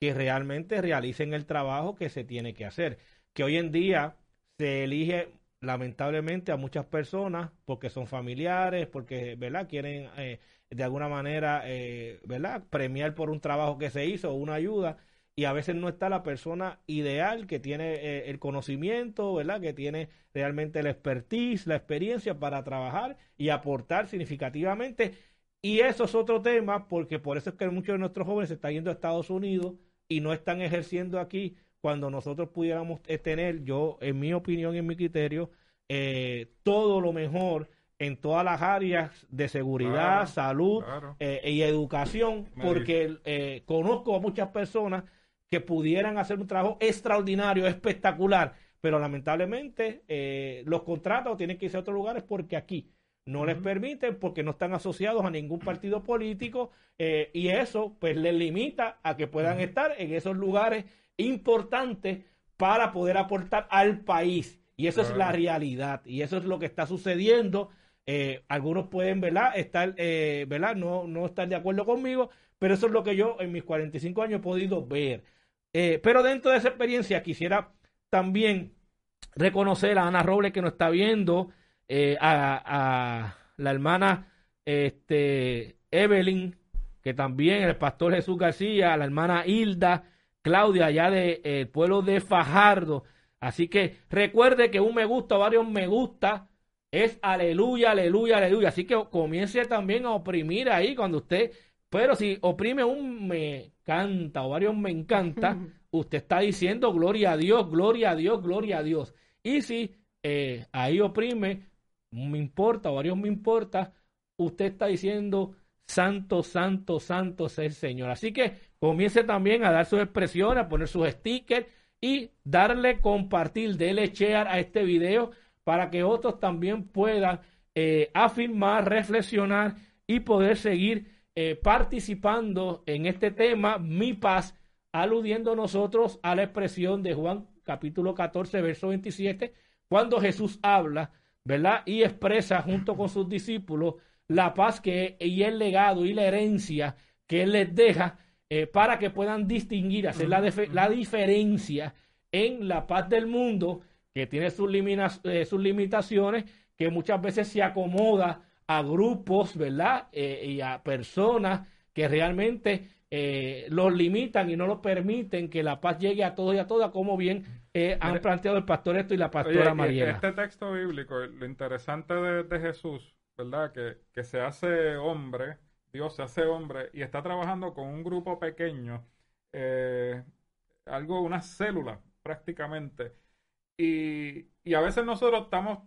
que realmente realicen el trabajo que se tiene que hacer. Que hoy en día se elige lamentablemente a muchas personas porque son familiares, porque ¿verdad? quieren eh, de alguna manera eh, ¿verdad? premiar por un trabajo que se hizo o una ayuda y a veces no está la persona ideal que tiene eh, el conocimiento, ¿verdad? Que tiene realmente la expertise, la experiencia para trabajar y aportar significativamente. Y eso es otro tema, porque por eso es que muchos de nuestros jóvenes se están yendo a Estados Unidos y no están ejerciendo aquí cuando nosotros pudiéramos eh, tener, yo, en mi opinión y en mi criterio, eh, todo lo mejor en todas las áreas de seguridad, salud y educación, porque conozco a muchas personas que pudieran hacer un trabajo extraordinario, espectacular, pero lamentablemente eh, los contratos tienen que irse a otros lugares porque aquí no les permiten porque no están asociados a ningún partido político eh, y eso pues les limita a que puedan estar en esos lugares importantes para poder aportar al país. Y eso es la realidad y eso es lo que está sucediendo. Eh, algunos pueden, ¿verdad? Estar, ¿verdad? No, no estar de acuerdo conmigo, pero eso es lo que yo en mis 45 años he podido ver. Eh, pero dentro de esa experiencia quisiera también reconocer a Ana Robles que nos está viendo, eh, a, la hermana este, Evelyn, que también el pastor Jesús García, a la hermana Hilda, Claudia, allá del de, pueblo de Fajardo. Así que recuerde que un me gusta, varios me gusta, es aleluya, aleluya, aleluya. Así que comience también a oprimir ahí cuando usted pero si oprime un me canta o varios me encanta, *laughs* usted está diciendo gloria a Dios, gloria a Dios, gloria a Dios. Y si eh, ahí oprime me importa o varios me importa, usted está diciendo santo, santo, santo es el Señor. Así que comience también a dar sus expresiones, a poner sus stickers y darle compartir, dele share a este video para que otros también puedan eh, afirmar, reflexionar y poder seguir eh, participando en este tema, mi paz, aludiendo nosotros a la expresión de Juan capítulo 14, verso 27, cuando Jesús habla, ¿verdad? Y expresa junto con sus discípulos la paz que y el legado y la herencia que Él les deja eh, para que puedan distinguir, hacer la, la, diferencia en la paz del mundo que tiene sus, eh, sus limitaciones, que muchas veces se acomoda a grupos, ¿verdad? Eh, y a personas que realmente eh, los limitan y no los permiten que la paz llegue a todos y a todas, como bien eh, han planteado el pastor esto y la pastora María. Este texto bíblico, lo interesante de, Jesús, ¿verdad? Que, que, se hace hombre, Dios se hace hombre y está trabajando con un grupo pequeño, algo, una célula prácticamente. Y, y a veces nosotros estamos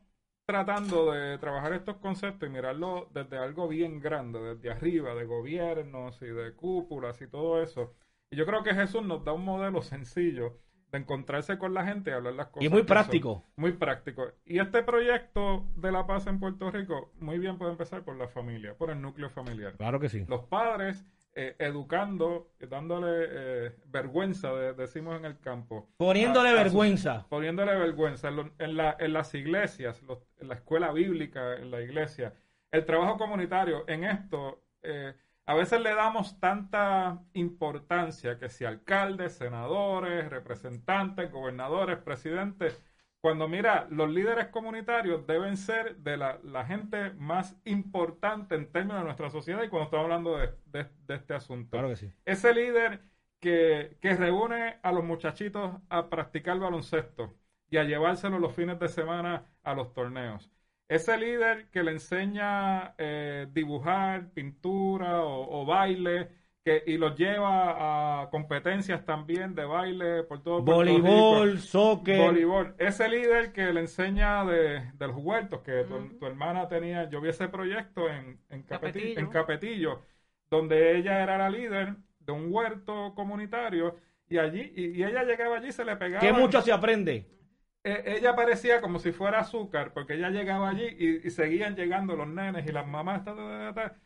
tratando de trabajar estos conceptos y mirarlo desde algo bien grande, desde arriba, de gobiernos y de cúpulas y todo eso. Y yo creo que Jesús nos da un modelo sencillo de encontrarse con la gente y hablar las cosas. Y muy son. práctico. Muy práctico. Y este proyecto de la paz en Puerto Rico, muy bien puede empezar por la familia, por el núcleo familiar. Claro que sí. Los padres eh, educando, dándole eh, vergüenza, de- decimos en el campo. Poniéndole a- a sus- vergüenza. poniéndole vergüenza en, lo- en la- en las iglesias, los- en la escuela bíblica, en la iglesia, el trabajo comunitario, en esto, eh, a veces le damos tanta importancia que si alcaldes, senadores, representantes, gobernadores, presidentes, cuando mira, los líderes comunitarios deben ser de la, la gente más importante en términos de nuestra sociedad y cuando estamos hablando de, de- de este asunto Claro que sí. ese líder que, que reúne a los muchachitos a practicar baloncesto y a llevárselo los fines de semana a los torneos. Ese líder que le enseña eh, dibujar, pintura o, o baile que, y los lleva a competencias también de baile por todo Puerto Voleibol, Rico. soccer. Voleibol. Ese líder que le enseña de, de los huertos, que tu, tu hermana tenía, yo vi ese proyecto en, en, Capeti- Capetillo. en Capetillo, donde ella era la líder de un huerto comunitario y allí, y, y ella llegaba allí y se le pegaba. Que mucho se aprende. Eh, ella parecía como si fuera azúcar, porque ella llegaba allí y, y seguían llegando los nenes y las mamás. ta, ta, ta, ta.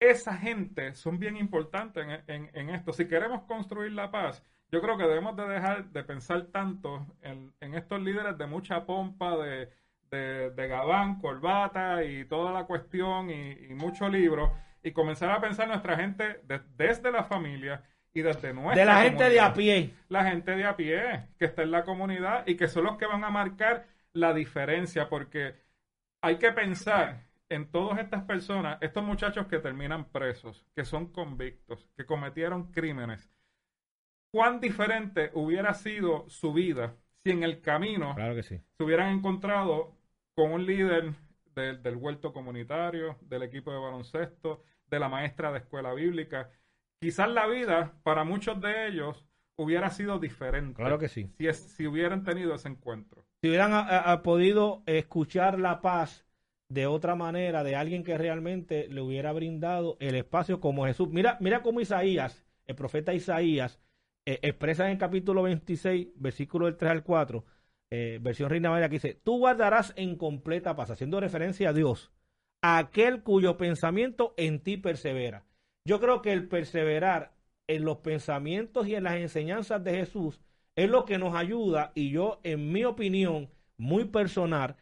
Esa gente son bien importantes en, en- en esto. Si queremos construir la paz, yo creo que debemos de dejar de pensar tanto en, en estos líderes de mucha pompa, de, de, de gabán, corbata y toda la cuestión y, y mucho libro, y comenzar a pensar nuestra gente de- desde la familia y desde nuestra De la gente de a pie. la gente de a pie que está en la comunidad y que son los que van a marcar la diferencia porque hay que pensar en todas estas personas, estos muchachos que terminan presos, que son convictos, que cometieron crímenes. ¿Cuán diferente hubiera sido su vida si en el camino Claro que sí. se hubieran encontrado con un líder del, del huerto comunitario, del equipo de baloncesto, de la maestra de escuela bíblica. Quizás la vida para muchos de ellos hubiera sido diferente Claro que sí. si, es- si hubieran tenido ese encuentro. Si hubieran a- a- a podido escuchar la paz de otra manera, de alguien que realmente le hubiera brindado el espacio como Jesús. Mira, mira cómo Isaías, el profeta Isaías, eh, expresa en el capítulo 26, versículo del 3 al 4, eh, versión Reina María, que dice, tú guardarás en completa paz, haciendo referencia a Dios, a aquel cuyo pensamiento en ti persevera. Yo creo que el perseverar en los pensamientos y en las enseñanzas de Jesús es lo que nos ayuda y yo, en mi opinión muy personal,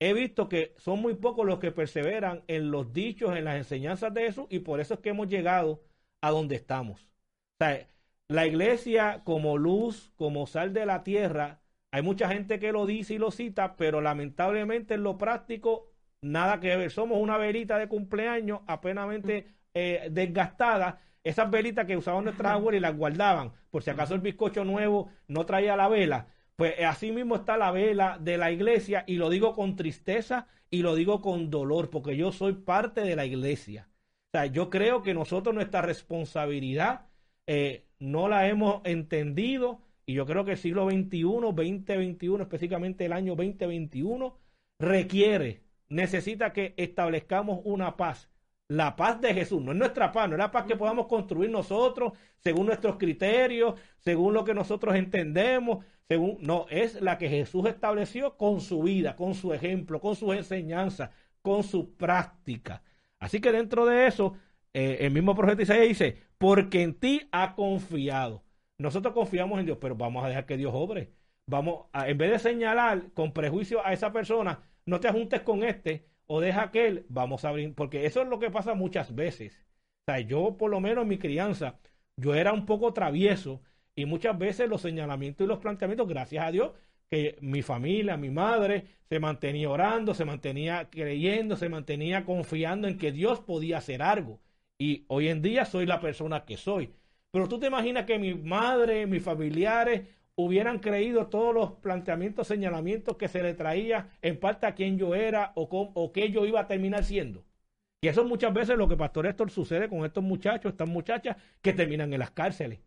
he visto que son muy pocos los que perseveran en los dichos, en las enseñanzas de Jesús y por eso es que hemos llegado a donde estamos. O sea, la iglesia como luz, como sal de la tierra, hay mucha gente que lo dice y lo cita, pero lamentablemente en lo práctico nada que ver. Somos una velita de cumpleaños apenamente eh, desgastada. Esas velitas que usaban nuestras abuelas y las guardaban, por si acaso el bizcocho nuevo no traía la vela. Pues eh, así mismo está la vela de la iglesia y lo digo con tristeza y lo digo con dolor, porque yo soy parte de la iglesia. O sea, yo creo que nosotros nuestra responsabilidad eh, no la hemos entendido y yo creo que el siglo XXI, 2021, específicamente el año 2021, requiere, necesita que establezcamos una paz. La paz de Jesús, no es nuestra paz, no es la paz que podamos construir nosotros según nuestros criterios, según lo que nosotros entendemos, según no, es la que Jesús estableció con su vida, con su ejemplo, con sus enseñanzas, con su práctica. Así que dentro de eso, eh, el mismo profeta Isaías dice, porque en ti ha confiado. Nosotros confiamos en Dios, pero vamos a dejar que Dios obre. Vamos a, en vez de señalar con prejuicio a esa persona, no te juntes con este o deja aquel, vamos a abrir, porque eso es lo que pasa muchas veces. O sea, yo por lo menos en mi crianza, yo era un poco travieso y muchas veces los señalamientos y los planteamientos, gracias a Dios, que mi familia, mi madre, se mantenía orando, se mantenía creyendo, se mantenía confiando en que Dios podía hacer algo. Y hoy en día soy la persona que soy. Pero tú te imaginas que mi madre, mis familiares hubieran creído todos los planteamientos, señalamientos que se le traía en parte a quién yo era o, con, o qué yo iba a terminar siendo. Y eso muchas veces lo que Pastor Héctor sucede con estos muchachos, estas muchachas que terminan en las cárceles.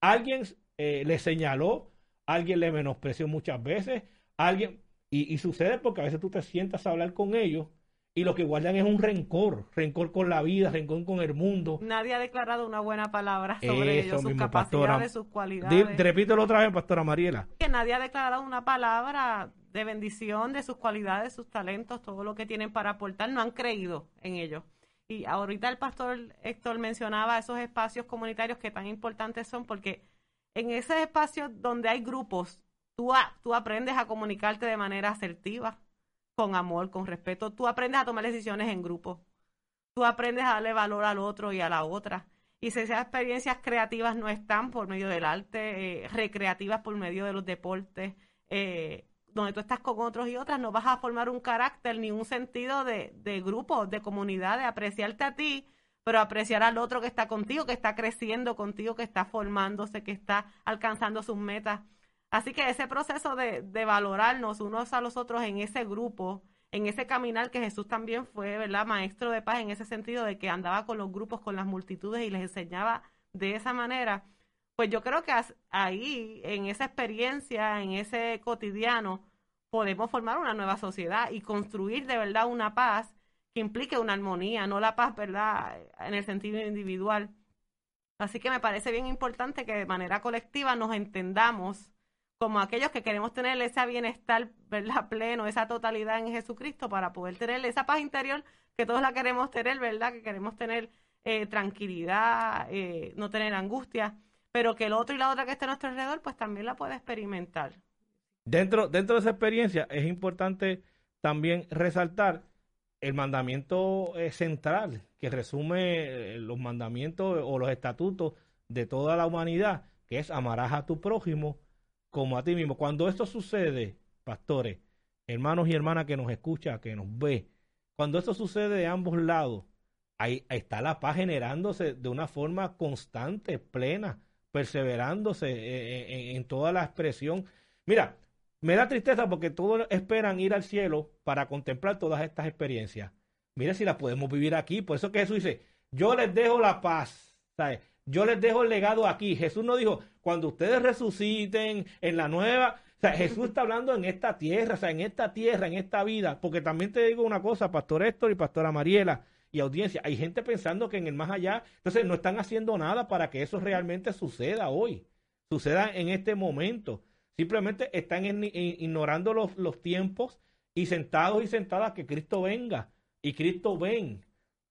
Alguien eh, le señaló, alguien le menospreció muchas veces, alguien, y, y sucede porque a veces tú te sientas a hablar con ellos y lo que guardan es un rencor, rencor con la vida, rencor con el mundo. Nadie ha declarado una buena palabra sobre ellos, sus capacidades, sus cualidades. repítelo otra vez, pastora Mariela. Que nadie ha declarado una palabra de bendición de sus cualidades, sus talentos, todo lo que tienen para aportar, no han creído en ellos. Y ahorita el pastor Héctor mencionaba esos espacios comunitarios que tan importantes son porque en ese espacio donde hay grupos, tú, tú aprendes a comunicarte de manera asertiva, con amor, con respeto. Tú aprendes a tomar decisiones en grupo. Tú aprendes a darle valor al otro y a la otra. Y si esas experiencias creativas no están por medio del arte, eh, recreativas por medio de los deportes, eh, donde tú estás con otros y otras, no vas a formar un carácter ni un sentido de, de grupo, de comunidad, de apreciarte a ti, pero apreciar al otro que está contigo, que está creciendo contigo, que está formándose, que está alcanzando sus metas. Así que ese proceso de, valorarnos unos a los otros en ese grupo, en ese caminar que Jesús también fue, ¿verdad? Maestro de paz en ese sentido de que andaba con los grupos, con las multitudes y les enseñaba de esa manera. Pues yo creo que ahí, en esa experiencia, en ese cotidiano, podemos formar una nueva sociedad y construir de verdad una paz que implique una armonía, no la paz, ¿verdad? En el sentido individual. Así que me parece bien importante que de manera colectiva nos entendamos como aquellos que queremos tener ese bienestar ¿verdad? *laughs* pleno, esa totalidad en Jesucristo para poder tener esa paz interior que todos la queremos tener, ¿verdad? Que queremos tener eh, tranquilidad, eh, no tener angustia, pero que el otro y la otra que esté a nuestro alrededor, pues también la puede experimentar. Dentro, dentro de esa experiencia es importante también resaltar el mandamiento eh, central que resume los mandamientos o los estatutos de toda la humanidad, que es amarás a tu prójimo como a ti mismo. Cuando esto sucede, pastores, hermanos y hermanas que nos escucha, que nos ve, cuando esto sucede de ambos lados, ahí, está la paz generándose de una forma constante, plena, perseverándose eh, eh, en, toda la expresión. Mira, me da tristeza porque todos esperan ir al cielo para contemplar todas estas experiencias. Mira si las podemos vivir aquí. Por eso que Jesús dice, yo les dejo la paz. ¿sabes? Yo les dejo el legado aquí. Jesús no dijo, cuando ustedes resuciten en la nueva, o sea, Jesús está hablando en esta tierra, o sea, en esta tierra, en esta vida, porque también te digo una cosa, Pastor Héctor y Pastora Mariela y audiencia, hay gente pensando que en el más allá, entonces no están haciendo nada para que eso realmente suceda hoy, suceda en este momento. Simplemente están ignorando los, los tiempos y sentados y sentadas que Cristo venga y Cristo ven.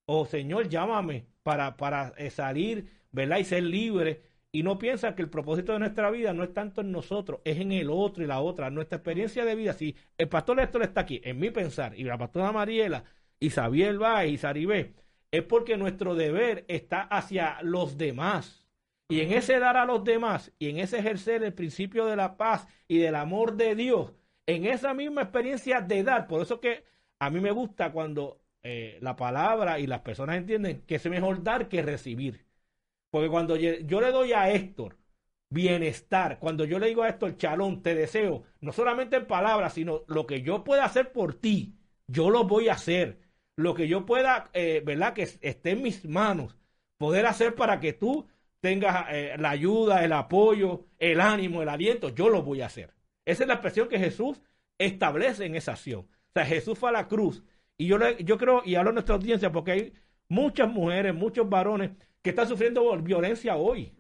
Oh Señor, llámame para, para eh, salir ¿verdad? Y ser libre. Y no piensa que el propósito de nuestra vida no es tanto en nosotros, es en el otro y la otra. Nuestra experiencia de vida, si el pastor Héctor está aquí, en mi pensar, y la pastora Mariela, y Xavier va y Saribé, es porque nuestro deber está hacia los demás. Y en ese dar a los demás, y en ese ejercer el principio de la paz y del amor de Dios, en esa misma experiencia de dar, por eso que a mí me gusta cuando eh, la palabra y las personas entienden que es mejor dar que recibir. Porque cuando yo le doy a Héctor bienestar, cuando yo le digo a Héctor, chalón, te deseo, no solamente en palabras, sino lo que yo pueda hacer por ti, yo lo voy a hacer. Lo que yo pueda, eh, ¿verdad? Que esté en mis manos, poder hacer para que tú tengas eh, la ayuda, el apoyo, el ánimo, el aliento, yo lo voy a hacer. Esa es la expresión que Jesús establece en esa acción. O sea, Jesús fue a la cruz. Y yo, yo creo, y hablo a nuestra audiencia, porque hay muchas mujeres, muchos varones que están sufriendo violencia hoy.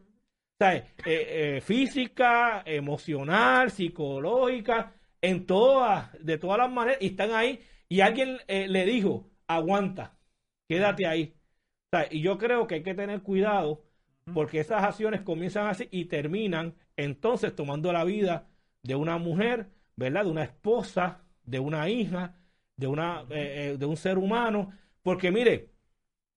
Eh, eh, física, emocional, psicológica, en todas, de todas las maneras, y están ahí, y alguien eh, le dijo, aguanta, quédate ahí. y yo creo que hay que tener cuidado, porque esas acciones comienzan así y terminan entonces tomando la vida de una mujer, ¿verdad? De una esposa, de una hija, de, una, de un ser humano, porque mire,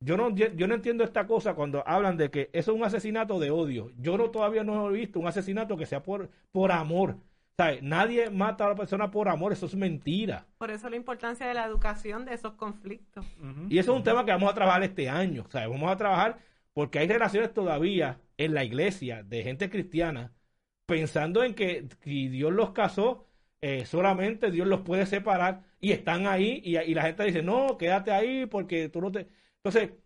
yo no, yo no entiendo esta cosa cuando hablan de que eso es un asesinato de odio. Yo no todavía no he visto un asesinato que sea por, por amor. ¿Sabe? Nadie mata a la persona por amor, eso es mentira. Por eso la importancia de la educación de esos conflictos. Y eso es un tema que vamos a trabajar este año. ¿sabe? Vamos a trabajar porque hay relaciones todavía en la iglesia de gente cristiana pensando en que si Dios los casó, eh, solamente Dios los puede separar y están ahí y, y la gente dice, no, quédate ahí porque tú no te... Entonces,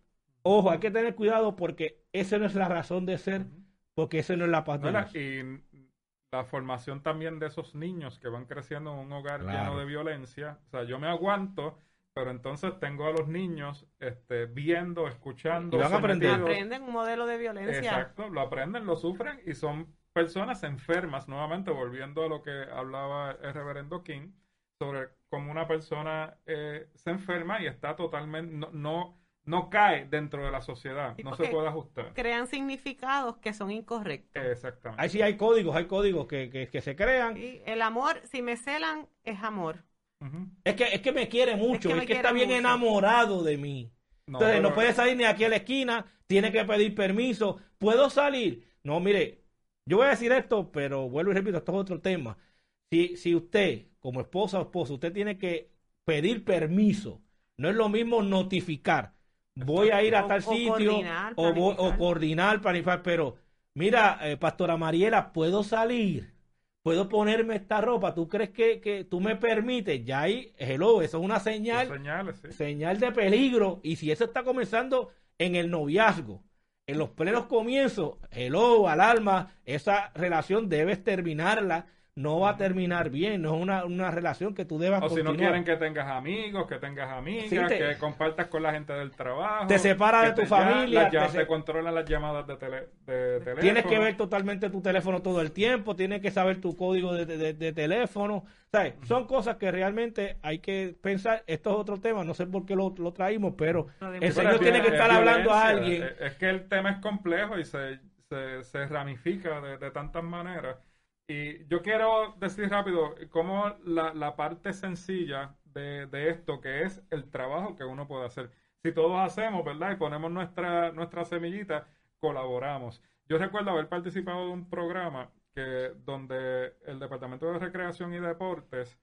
ojo, hay que tener cuidado porque esa no es la razón de ser, porque esa no es la paz Y la formación también de esos niños que van creciendo en un hogar lleno de violencia. O sea, yo me aguanto pero entonces tengo a los niños este, viendo, escuchando. Y van aprendiendo. sometidos. Aprenden un modelo de violencia. Exacto, lo aprenden, lo sufren y son personas enfermas, nuevamente volviendo a lo que hablaba el reverendo King, sobre cómo una persona eh, se enferma y está totalmente, no, no, no cae dentro de la sociedad, Sí, no se puede ajustar. Crean significados que son incorrectos. Exactamente. Ahí sí hay códigos, hay códigos que, que, que se crean. Y el amor, si me celan, es amor. Es que, es que me quiere mucho, que es que, está bien mucho. enamorado de mí. No, Entonces pero- no puede salir ni aquí a la esquina, tiene que pedir permiso. ¿Puedo salir? No, mire, yo voy a decir esto, pero vuelvo y repito, esto es otro tema. Si, si usted, como esposa o esposo, usted tiene que pedir permiso, no es lo mismo notificar. Voy a ir a tal o sitio coordinar, o, voy- o coordinar, planificar, pero mira, eh, Pastora Mariela, ¿puedo salir? ¿Puedo ponerme esta ropa? ¿Tú crees que, que tú me permites? Ya ahí, hello, eso es una señal señales, sí. señal de peligro. Y si eso está comenzando en el noviazgo, en los plenos comienzos, hello, alarma, esa relación debes terminarla. No va a terminar bien, no es una, una relación que tú debas O si no continuar. quieren que tengas amigos, que tengas amigas, Sí, te- que compartas con la gente del trabajo. Te separa de tu te familia, llama- te te, se- controlan las llamadas de, tele- de teléfono. Tienes que ver totalmente tu teléfono todo el tiempo, tienes que saber tu código de, de- de teléfono. ¿Sabes? Son cosas que realmente hay que pensar. Esto es otro tema, no sé por qué lo, lo traímos, pero de- el Señor es tiene que estar es hablando a alguien. Es es que el tema es complejo y se, se, se ramifica de, de tantas maneras. Y yo quiero decir rápido cómo la, la parte sencilla de, de esto, que es el trabajo que uno puede hacer. Si todos hacemos, ¿verdad? Y ponemos nuestra, nuestra semillita, colaboramos. Yo recuerdo haber participado de un programa que donde el Departamento de Recreación y Deportes,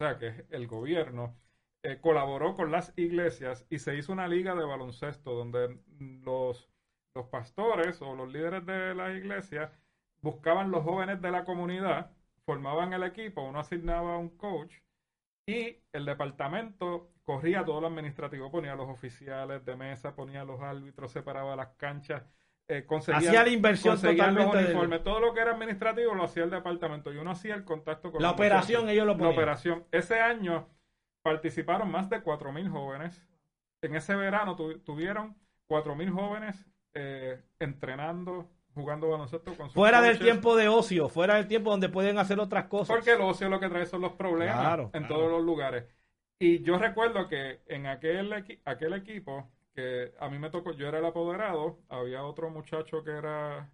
o sea, que es el gobierno, eh, colaboró con las iglesias y se hizo una liga de baloncesto donde los, los pastores o los líderes de las iglesias buscaban los jóvenes de la comunidad, formaban el equipo, uno asignaba a un coach y el departamento corría todo lo administrativo, ponía a los oficiales de mesa, ponía a los árbitros, separaba las canchas, eh, conseguía, Hacía la inversión conseguían los uniformes, todo lo que era administrativo lo hacía el departamento y uno hacía el contacto con La operación muchachos. ellos lo La ponían. operación. Ese año participaron más de 4.000 jóvenes. En ese verano tu- tuvieron 4.000 jóvenes eh, entrenando, jugando baloncesto con sus Fuera del tiempo de ocio, fuera del tiempo donde pueden hacer otras cosas. Porque el ocio lo que trae son los problemas Claro, en claro. todos los lugares. Y yo recuerdo que en aquel, equi- aquel equipo, que a mí me tocó, yo era el apoderado, había otro muchacho que era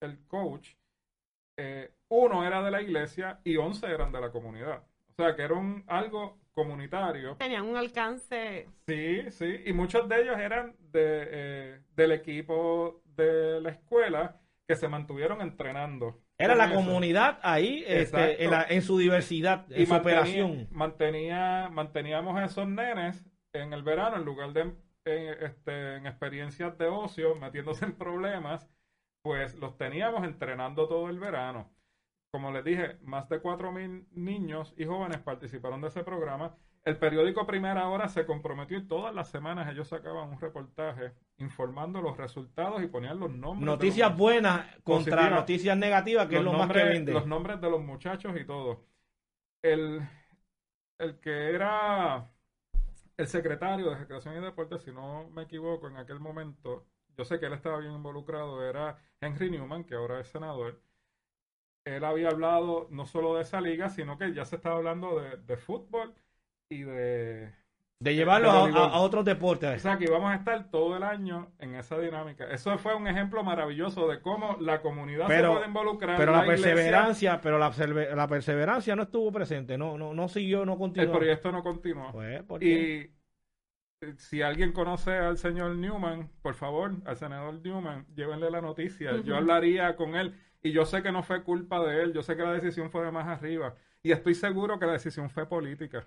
el coach, eh, uno era de la iglesia y once eran de la comunidad. O sea, que era un, algo comunitario. Tenían un alcance. Sí, sí, y muchos de ellos eran de, eh, del equipo de la escuela que se mantuvieron entrenando. Era la eso. comunidad ahí este, en, la- en su diversidad, en y su mantenía- operación. mantenía, manteníamos a esos nenes en el verano en lugar de en, este, en experiencias de ocio, metiéndose en problemas, pues los teníamos entrenando todo el verano. Como les dije, más de 4.000 niños y jóvenes participaron de ese programa. El periódico Primera Hora se comprometió y todas las semanas ellos sacaban un reportaje informando los resultados y ponían los nombres. Noticias los- buenas contra Positivas. noticias negativas, que es lo más que vende. Los nombres de los muchachos y todo. El, el que era el secretario de Recreación y Deportes, si no me equivoco, en aquel momento, yo sé que él estaba bien involucrado, era Henry Newman, que ahora es senador. Él había hablado no solo de esa liga, sino que ya se estaba hablando de, de fútbol y de... de llevarlos de a, otros O deportes. sea, que íbamos a estar todo el año en esa dinámica. Eso fue un ejemplo maravilloso de cómo la comunidad Pero- se puede involucrar. Pero la perseverancia, pero la, la perseverancia no estuvo presente, no, no, no siguió, no El continuó. proyecto no continuó. Pues, ¿por qué? y eh, si alguien conoce al señor Newman, por favor, al senador Newman, llévenle la noticia. Yo hablaría con él. Y yo sé que no fue culpa de él. Yo sé que la decisión fue de más arriba. Y estoy seguro que la decisión fue política.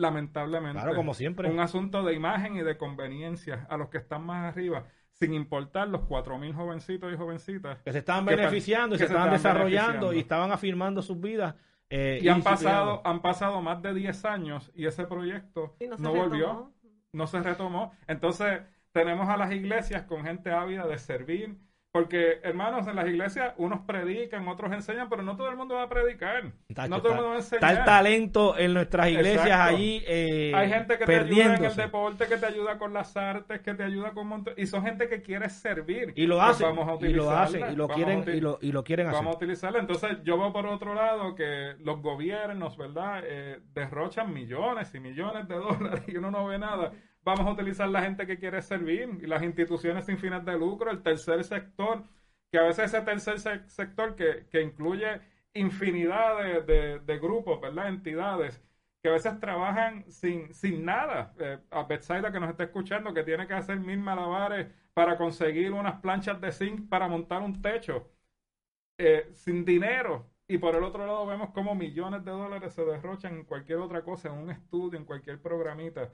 Lamentablemente. Claro, como siempre. Un asunto de imagen y de conveniencia a los que están más arriba, sin importar los cuatro mil jovencitos y jovencitas. que se estaban beneficiando y se se estaban estaban desarrollando y estaban afirmando sus vidas. eh, Y han pasado, han pasado más de 10 años y ese proyecto Y no volvió. retomó. no se retomó. Entonces, tenemos a las iglesias con gente ávida de servir, Porque, hermanos, en las iglesias unos predican, otros enseñan, pero no todo el mundo va a predicar. no todo el mundo va a enseñar. Está el talento en nuestras iglesias allí eh, Hay gente que te ayuda en el deporte, que te ayuda con las artes, que te ayuda con montón. Y son gente que quiere servir. Y lo pues hacen. vamos a y lo hacen. Y lo quieren, y lo, y lo, quieren hacer. Vamos a utilizarla. Entonces, yo veo por otro lado que los gobiernos, ¿verdad? Eh, derrochan millones y millones de *laughs* dólares y uno no ve nada vamos a utilizar la gente que quiere servir y las instituciones sin fines de lucro, el tercer sector, que a veces ese tercer sector que, que incluye infinidad de, de, grupos, ¿verdad? Entidades que a veces trabajan sin, sin nada. Eh, a Betsaida que nos está escuchando, que tiene que hacer mil malabares para conseguir unas planchas de zinc para montar un techo, eh, sin dinero. Y por el otro lado vemos cómo millones de dólares se derrochan en cualquier otra cosa, en un estudio, en cualquier programita.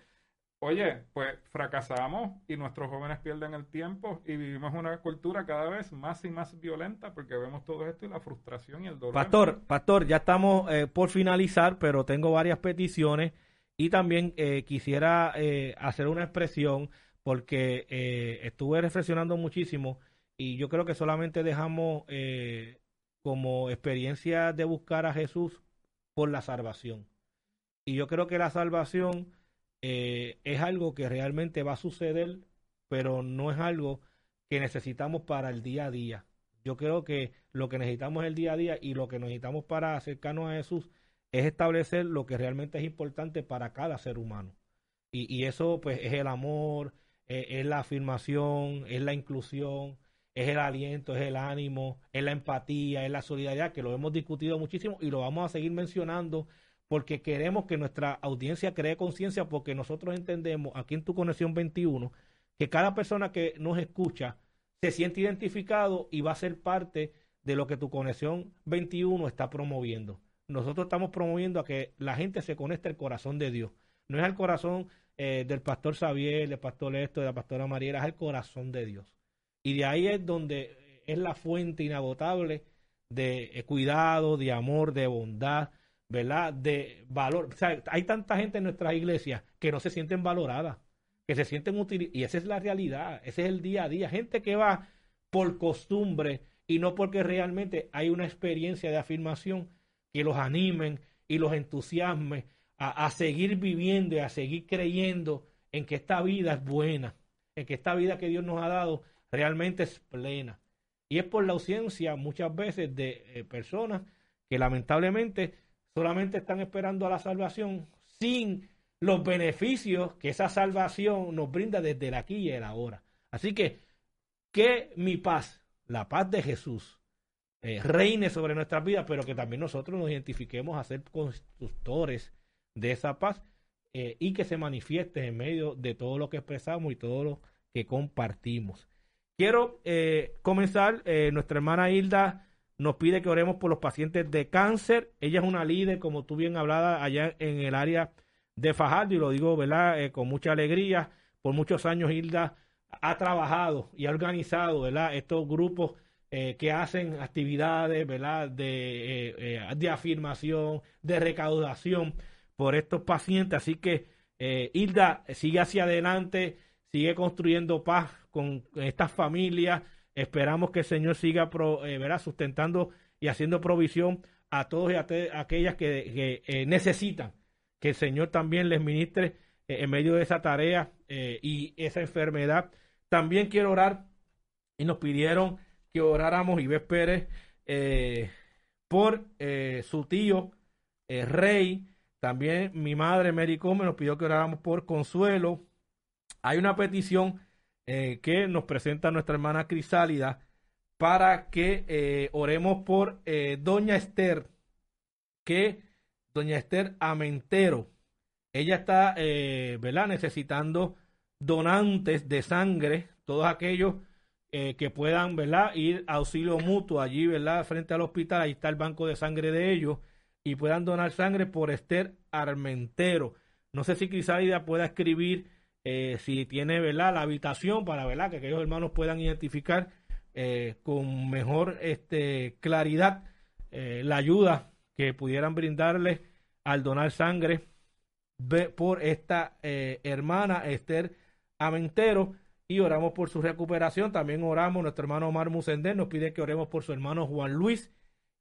Oye, pues fracasamos y nuestros jóvenes pierden el tiempo y vivimos una cultura cada vez más y más violenta porque vemos todo esto y la frustración y el dolor. Pastor, pastor, ya estamos eh, por finalizar, pero tengo varias peticiones y también eh, quisiera eh, hacer una expresión porque estuve reflexionando muchísimo y yo creo que solamente dejamos como experiencia de buscar a Jesús por la salvación. Y yo creo que la salvación eh, es algo que realmente va a suceder, pero no es algo que necesitamos para el día a día. Yo creo que lo que necesitamos el día a día y lo que necesitamos para acercarnos a Jesús es establecer lo que realmente es importante para cada ser humano. Y, eso pues es el amor, es, es la afirmación, es la inclusión, es el aliento, es el ánimo, es la empatía, es la solidaridad, que lo hemos discutido muchísimo y lo vamos a seguir mencionando porque queremos que nuestra audiencia cree conciencia, porque nosotros entendemos aquí en tu conexión 21 que cada persona que nos escucha se siente identificado y va a ser parte de lo que tu conexión 21 está promoviendo. Nosotros estamos promoviendo a que la gente se conecte al corazón de Dios. No es al corazón eh, del pastor Xavier, del pastor Esto, de la pastora Mariela, es al corazón de Dios. Y de ahí es donde es la fuente inagotable de eh, cuidado, de amor, de bondad, ¿verdad? De valor. Hay tanta gente en nuestras iglesias que no se sienten valoradas, que se sienten útiles. Y esa es la realidad, ese es el día a día. Gente que va por costumbre y no porque realmente hay una experiencia de afirmación que los animen y los entusiasme a, a seguir viviendo y a seguir creyendo en que esta vida es buena, en que esta vida que Dios nos ha dado realmente es plena. Y es por la ausencia muchas veces de eh, personas que lamentablemente solamente están esperando a la salvación sin los beneficios que esa salvación nos brinda desde el aquí y el ahora. Así que que mi paz, la paz de Jesús, eh, reine sobre nuestras vidas, pero que también nosotros nos identifiquemos a ser constructores de esa paz eh, y que se manifieste en medio de todo lo que expresamos y todo lo que compartimos. Quiero eh, comenzar, nuestra hermana Hilda nos pide que oremos por los pacientes de cáncer. Ella es una líder, como tú bien hablabas, allá en el área de Fajardo, y lo digo, ¿verdad?, eh, con mucha alegría. Por muchos años Hilda ha trabajado y ha organizado, ¿verdad?, estos grupos eh, que hacen actividades, ¿verdad?, de, eh, de afirmación, de recaudación por estos pacientes. Así que Hilda sigue hacia adelante, sigue construyendo paz con estas familias Esperamos que el Señor siga eh, sustentando y haciendo provisión a todos y a, aquellas que, eh, necesitan que el Señor también les ministre eh, en medio de esa tarea y esa enfermedad. También quiero orar y nos pidieron que oráramos Ives Pérez por su tío Rey. También mi madre Mary Come nos pidió que oráramos por Consuelo. Hay una petición eh, que nos presenta nuestra hermana Crisálida para que eh, oremos por eh, Doña Esther, que Doña Esther Amentero, ella está, ¿verdad? Necesitando donantes de sangre, todos aquellos que puedan, ¿verdad? Ir a auxilio mutuo allí, ¿verdad? Frente al hospital, ahí está el banco de sangre de ellos, y puedan donar sangre por Esther Armentero. No sé si Crisálida pueda escribir eh, si tiene ¿verdad? la habitación para ¿verdad? que aquellos hermanos puedan identificar eh, con mejor este, claridad eh, la ayuda que pudieran brindarle al donar sangre por esta hermana Esther Amentero y oramos por su recuperación. También oramos, nuestro hermano Omar Musender nos pide que oremos por su hermano Juan Luis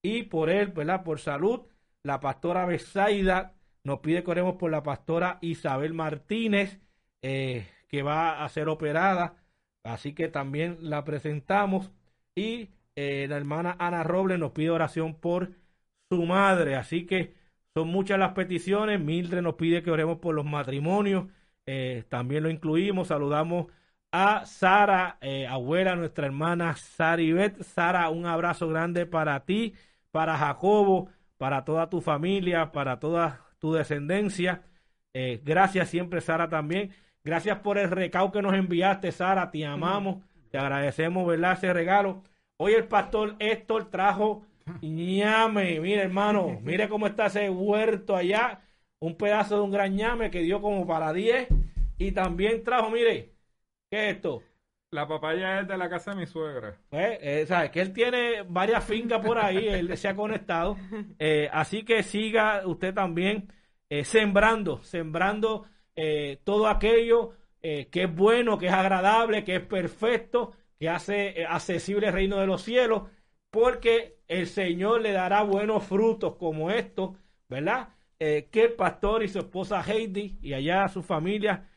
y por él, ¿verdad? Por salud. La pastora Besaida nos pide que oremos por la pastora Isabel Martínez, eh, que va a ser operada. Así que también la presentamos. Y eh, la hermana Ana Robles nos pide oración por su madre. Así que son muchas las peticiones. Mildred nos pide que oremos por los matrimonios. Eh, también lo incluimos. Saludamos a Sara, eh, abuela, nuestra hermana Saribet. Sara, un abrazo grande para ti, para Jacobo, para toda tu familia, para toda tu descendencia. Gracias siempre, Sara, también. Gracias por el recado que nos enviaste, Sara. Te amamos, te agradecemos, ¿verdad? Ese regalo. Hoy el pastor Héctor trajo ñame. Mire, hermano, mire cómo está ese huerto allá. Un pedazo de un gran ñame que dio como para 10. Y también trajo, mire, ¿qué es esto? La papaya es de la casa de mi suegra. Pues, eh, ¿sabes? Que él tiene varias fincas por ahí, él se ha conectado. Eh, así que siga usted también eh, sembrando, sembrando eh, todo aquello eh, que es bueno, que es agradable, que es perfecto, que hace eh, accesible el reino de los cielos, porque el Señor le dará buenos frutos como estos, ¿verdad? Eh, que el pastor y su esposa Heidi y allá su familia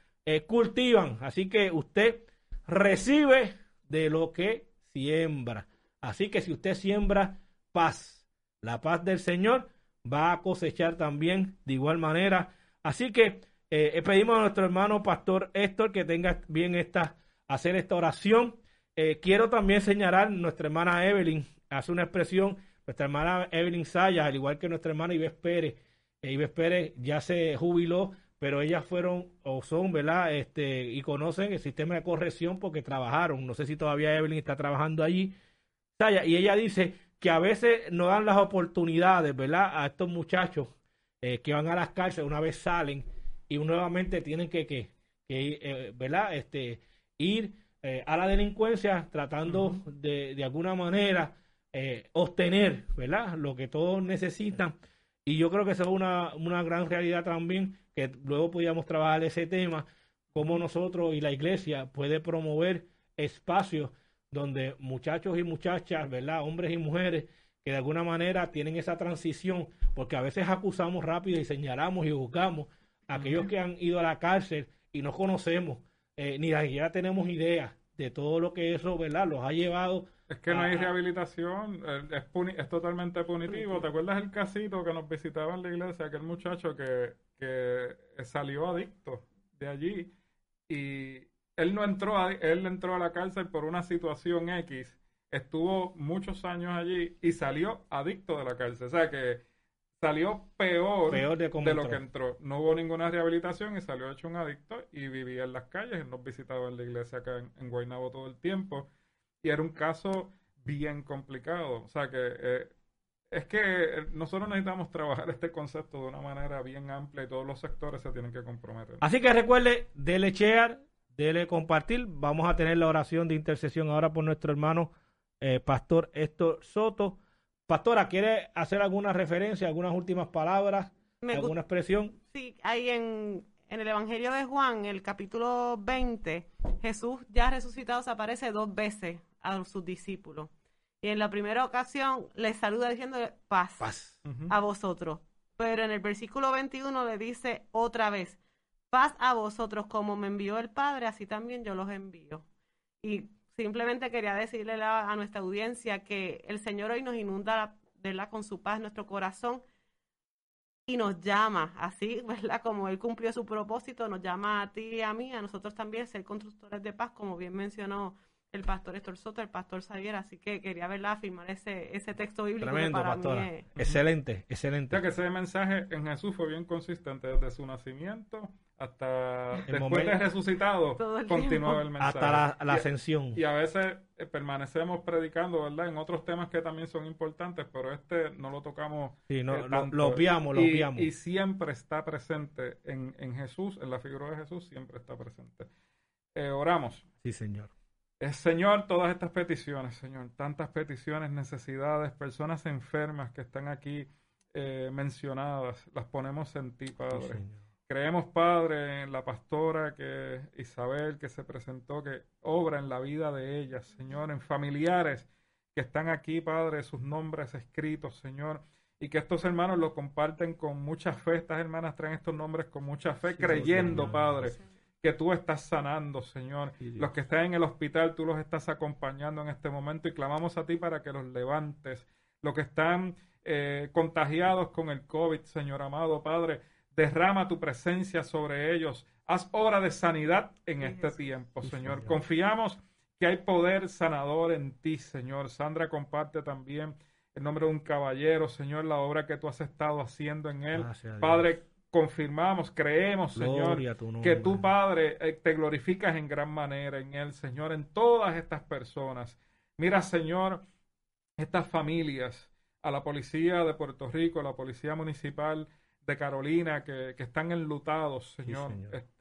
cultivan. Así que usted recibe de lo que siembra. Así que si usted siembra paz, la paz del Señor va a cosechar también de igual manera. Así que eh, pedimos a nuestro hermano pastor Héctor que tenga bien esta, hacer esta oración. Eh, quiero también señalar nuestra hermana Evelyn, hace una expresión, nuestra hermana Evelyn Sayas, al igual que nuestra hermana Ives Pérez. Eh, Ives Pérez ya se jubiló, pero ellas fueron o son, ¿verdad? Este, y conocen el sistema de corrección porque trabajaron. No sé si todavía Evelyn está trabajando allí. Saya, y ella dice que a veces no dan las oportunidades, ¿verdad? A estos muchachos eh, que van a las cárceles una vez salen y nuevamente tienen que, que, que eh, ¿verdad? Este, ir eh, a la delincuencia tratando de, de alguna manera eh, obtener, ¿verdad? Lo que todos necesitan. Y yo creo que eso es una, una gran realidad también, que luego podíamos trabajar ese tema, cómo nosotros y la iglesia puede promover espacios donde muchachos y muchachas, ¿verdad? Hombres y mujeres que de alguna manera tienen esa transición, porque a veces acusamos rápido y señalamos y juzgamos aquellos que han ido a la cárcel y no conocemos, eh, ni siquiera tenemos idea de todo lo que eso, ¿verdad? Los ha llevado. Es que no hay rehabilitación, eh, es, puni- es totalmente punitivo. ¿Te acuerdas el casito que nos visitaba en la iglesia? Aquel muchacho que, que salió adicto de allí y él no entró, a, él entró a la cárcel por una situación X, estuvo muchos años allí y salió adicto de la cárcel. O sea que salió peor, Peor de lo que entró. No hubo ninguna rehabilitación y salió hecho un adicto y vivía en las calles. Él nos visitaba en la iglesia acá en, en Guaynabo todo el tiempo. Y era un caso bien complicado. O sea que eh, es que eh, nosotros necesitamos trabajar *laughs* este concepto de una manera bien amplia y todos los sectores se tienen que comprometer. Así que recuerde, dele share, dele compartir. Vamos a tener la oración de intercesión ahora por nuestro hermano eh, Pastor Héctor Soto. Pastora, ¿quiere hacer alguna referencia, algunas últimas palabras, Me alguna expresión? Sí, ahí en, en el Evangelio de Juan, el capítulo 20, Jesús ya resucitado se aparece dos veces a sus discípulos. Y en la primera ocasión les saluda diciendo paz, a vosotros. Pero en el versículo 21 le dice otra vez, paz a vosotros como me envió el Padre, así también yo los envío. Y simplemente quería decirle la- a nuestra audiencia que el Señor hoy nos inunda ¿verdad? con su paz en nuestro corazón y nos llama, así, ¿verdad? Como Él cumplió su propósito, nos llama a ti y a mí, a nosotros también, ser constructores de paz, como bien mencionó el pastor Héctor Soto, el pastor Xavier, así que quería, ¿verdad?, afirmar ese, ese texto bíblico que Tremendo, para pastora. mí es... Excelente, O excelente. sea que ese mensaje en Jesús fue bien consistente desde su nacimiento hasta después momento- de resucitado, *laughs* el continuaba el mensaje. Hasta la, ascensión. Y a veces eh, permanecemos predicando, ¿verdad? En otros temas que también son importantes, pero este no lo tocamos. Sí, no, eh, lo, tanto. lo obviamos, lo y, obviamos. y siempre está presente en, en Jesús, en la figura de Jesús, siempre está presente. Eh, oramos. Sí, señor. Eh, Señor, todas estas peticiones, Señor, tantas peticiones, necesidades, personas enfermas que están aquí eh, mencionadas, las ponemos en ti, Sí, Padre. señor. Creemos, Padre, en la pastora que Isabel, que se presentó, que obra en la vida de ella, Señor, en familiares que están aquí, Padre, sus nombres escritos, Señor, y que estos hermanos lo comparten con mucha fe. Estas hermanas traen estos nombres con mucha fe, creyendo, Padre, que tú estás sanando, Señor. los que están en el hospital, tú los estás acompañando en este momento y clamamos a ti para que los levantes. Los que están eh, contagiados con el COVID, Señor amado, Padre, derrama tu presencia sobre ellos. Haz obra de sanidad en este tiempo, Señor. Confiamos que hay poder sanador en ti, Señor. Sandra comparte también el nombre de un caballero, Señor, la obra que tú has estado haciendo en él. Padre, confirmamos, creemos, Señor, que tú, Padre, eh, te glorificas en gran manera en él, Señor, en todas estas personas. Mira, Señor, estas familias, a la policía de Puerto Rico, a la policía municipal de Carolina, que, están enlutados, Señor.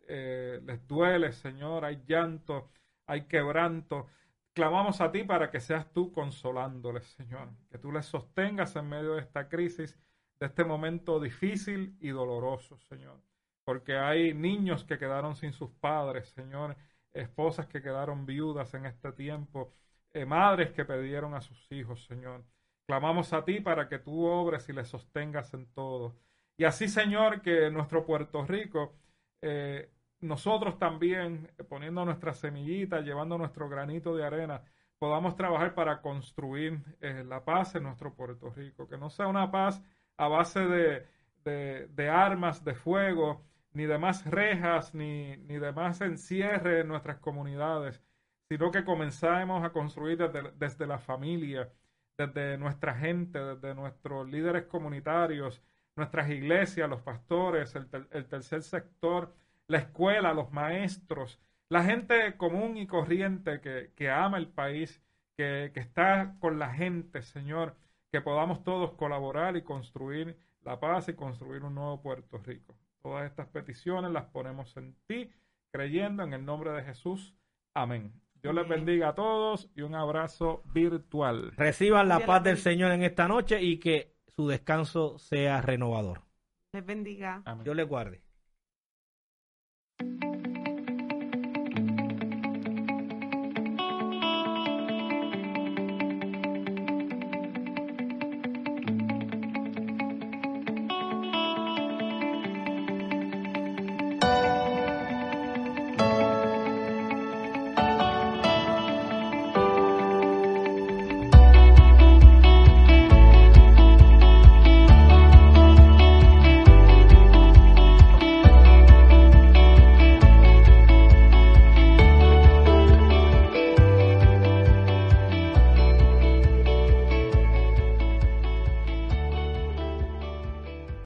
Eh, les duele, Señor, hay llanto hay quebranto. Clamamos a ti para que seas tú consolándoles, Señor, que tú les sostengas en medio de esta crisis, de este momento difícil y doloroso, Señor. Porque hay niños que quedaron sin sus padres, Señor, esposas que quedaron viudas en este tiempo, eh, madres que perdieron a sus hijos, Señor. Clamamos a ti para que tú obres y les sostengas en todo. Y así, Señor, que nuestro Puerto Rico eh, nosotros también, eh, poniendo nuestra semillita, llevando nuestro granito de arena, podamos trabajar para construir eh, la paz en nuestro Puerto Rico. Que no sea una paz a base de, de, armas, de fuego, ni de más rejas, ni, ni de más encierre en nuestras comunidades, sino que comenzamos a construir desde, desde la familia, desde nuestra gente, desde nuestros líderes comunitarios, nuestras iglesias, los pastores, el, el tercer sector, la escuela, los maestros, la gente común y corriente que, ama el país, que, que está con la gente, Señor, que podamos todos colaborar y construir la paz y construir un nuevo Puerto Rico. Todas estas peticiones las ponemos en ti, creyendo en el nombre de Jesús. Amén. Dios les bendiga a todos y un abrazo virtual. Reciban la paz del Señor en esta noche y que su descanso sea renovador. Les bendiga. Dios les guarde.